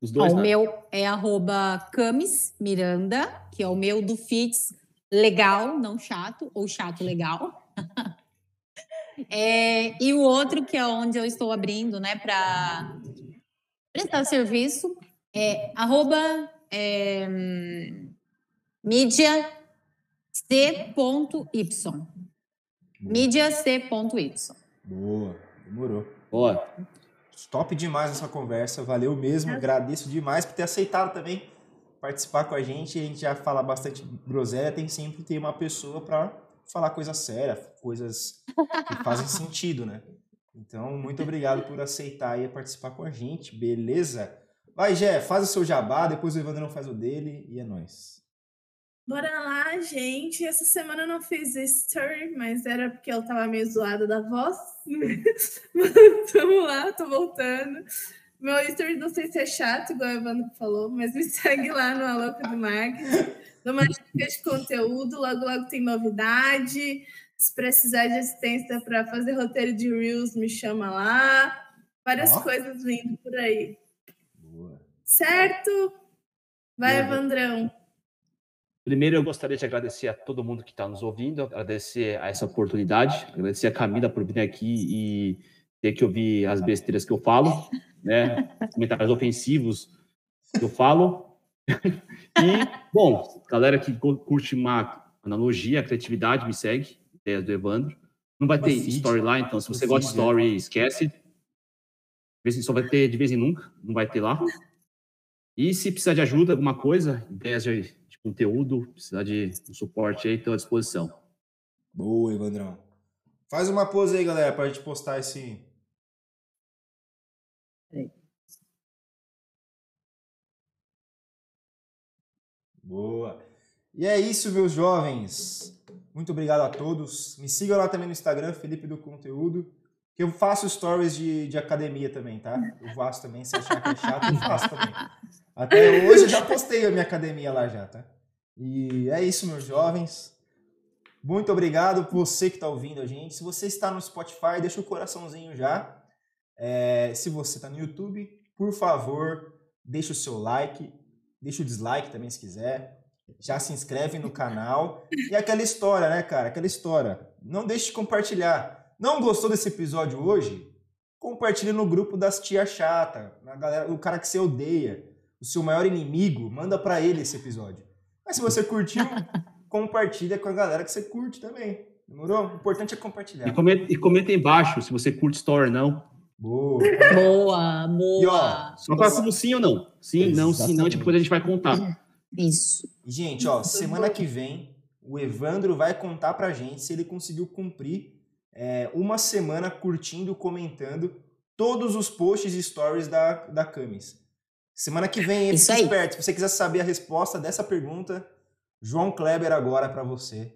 Os dois, Ó, né? O meu é arroba Camis Miranda, que é o meu do Fits legal, não chato, ou chato legal. É, e o outro, que é onde eu estou abrindo, né, para prestar serviço, é arroba é, mídia c.y. Mídia c.y. Boa, demorou. Boa. Top demais essa conversa, valeu mesmo. Agradeço demais por ter aceitado também participar com a gente. A gente já fala bastante groselha, tem sempre ter uma pessoa para falar coisa séria, coisas que fazem sentido, né? Então, muito obrigado por aceitar e participar com a gente, beleza? Vai, Jé, faz o seu jabá, depois o Evandro não faz o dele e é nóis. Bora lá, gente. Essa semana eu não fiz story, mas era porque eu tava meio zoada da voz. Vamos lá, tô voltando. Meu story não sei se é chato, igual o Evandro falou, mas me segue lá no Aloca do Marketing. Dou uma dica de conteúdo, logo, logo tem novidade. Se precisar de assistência para fazer roteiro de Reels, me chama lá. Várias oh. coisas vindo por aí. Boa. Certo? Vai, Evandrão. Primeiro, eu gostaria de agradecer a todo mundo que está nos ouvindo, agradecer a essa oportunidade, agradecer a Camila por vir aqui e ter que ouvir as besteiras que eu falo, né? Comentários ofensivos que eu falo. e, bom, galera que curte uma analogia, criatividade, me segue, ideias do Evandro. Não vai ter storyline, então se você gosta de story, esquece. Só vai ter de vez em nunca, não vai ter lá. E se precisar de ajuda, alguma coisa, ideias de, de conteúdo, precisar de um suporte aí, estou à disposição. Boa, Evandrão. Faz uma pose aí, galera, para a gente postar esse. Boa. E é isso, meus jovens. Muito obrigado a todos. Me sigam lá também no Instagram, Felipe do Conteúdo. Que eu faço stories de, de academia também, tá? Eu faço também. Se achar que é chato, eu faço também. Até hoje eu já postei a minha academia lá já, tá? E é isso, meus jovens. Muito obrigado por você que está ouvindo a gente. Se você está no Spotify, deixa o coraçãozinho já. É, se você está no YouTube, por favor, deixa o seu like, deixa o dislike também se quiser. Já se inscreve no canal. E aquela história, né, cara? Aquela história. Não deixe de compartilhar. Não gostou desse episódio hoje? Compartilhe no grupo das tia chata, na galera, o cara que você odeia o seu maior inimigo, manda para ele esse episódio. Mas se você curtiu, compartilha com a galera que você curte também. Demorou? O importante é compartilhar. E comenta, e comenta embaixo se você curte story ou não. Boa. Boa, boa. E, ó, só para sim ou não. Sim, Exatamente. não, sim, não, depois a gente vai contar. Isso. E, gente, ó, semana que vem o Evandro vai contar pra gente se ele conseguiu cumprir é, uma semana curtindo, comentando todos os posts e stories da, da Camis. Semana que vem, Isso fique esperto. Se você quiser saber a resposta dessa pergunta, João Kleber agora para você.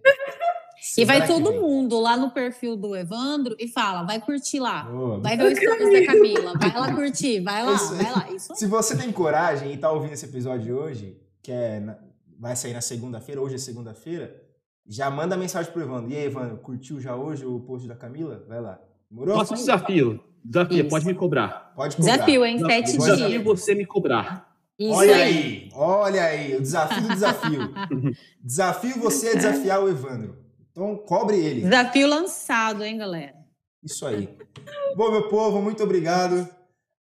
E vai todo mundo lá no perfil do Evandro e fala, vai curtir lá. Oh, vai ver o stories da Camila, vai lá curtir, vai lá, vai lá. Isso Se você tem coragem e tá ouvindo esse episódio de hoje, que é na, vai sair na segunda-feira, hoje é segunda-feira, já manda mensagem pro Evandro. E aí, Evandro, curtiu já hoje o post da Camila? Vai lá. Demorou? Faça desafio. Desafio, Isso. pode me cobrar. Pode cobrar. Desafio, hein? Sete dias. Desafio você me cobrar. Isso olha aí. aí, olha aí, o desafio do desafio. desafio você é desafiar o Evandro. Então, cobre ele. Desafio lançado, hein, galera? Isso aí. Bom, meu povo, muito obrigado.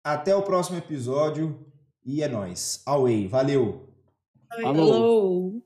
Até o próximo episódio. E é nóis. Away. Valeu. Falou.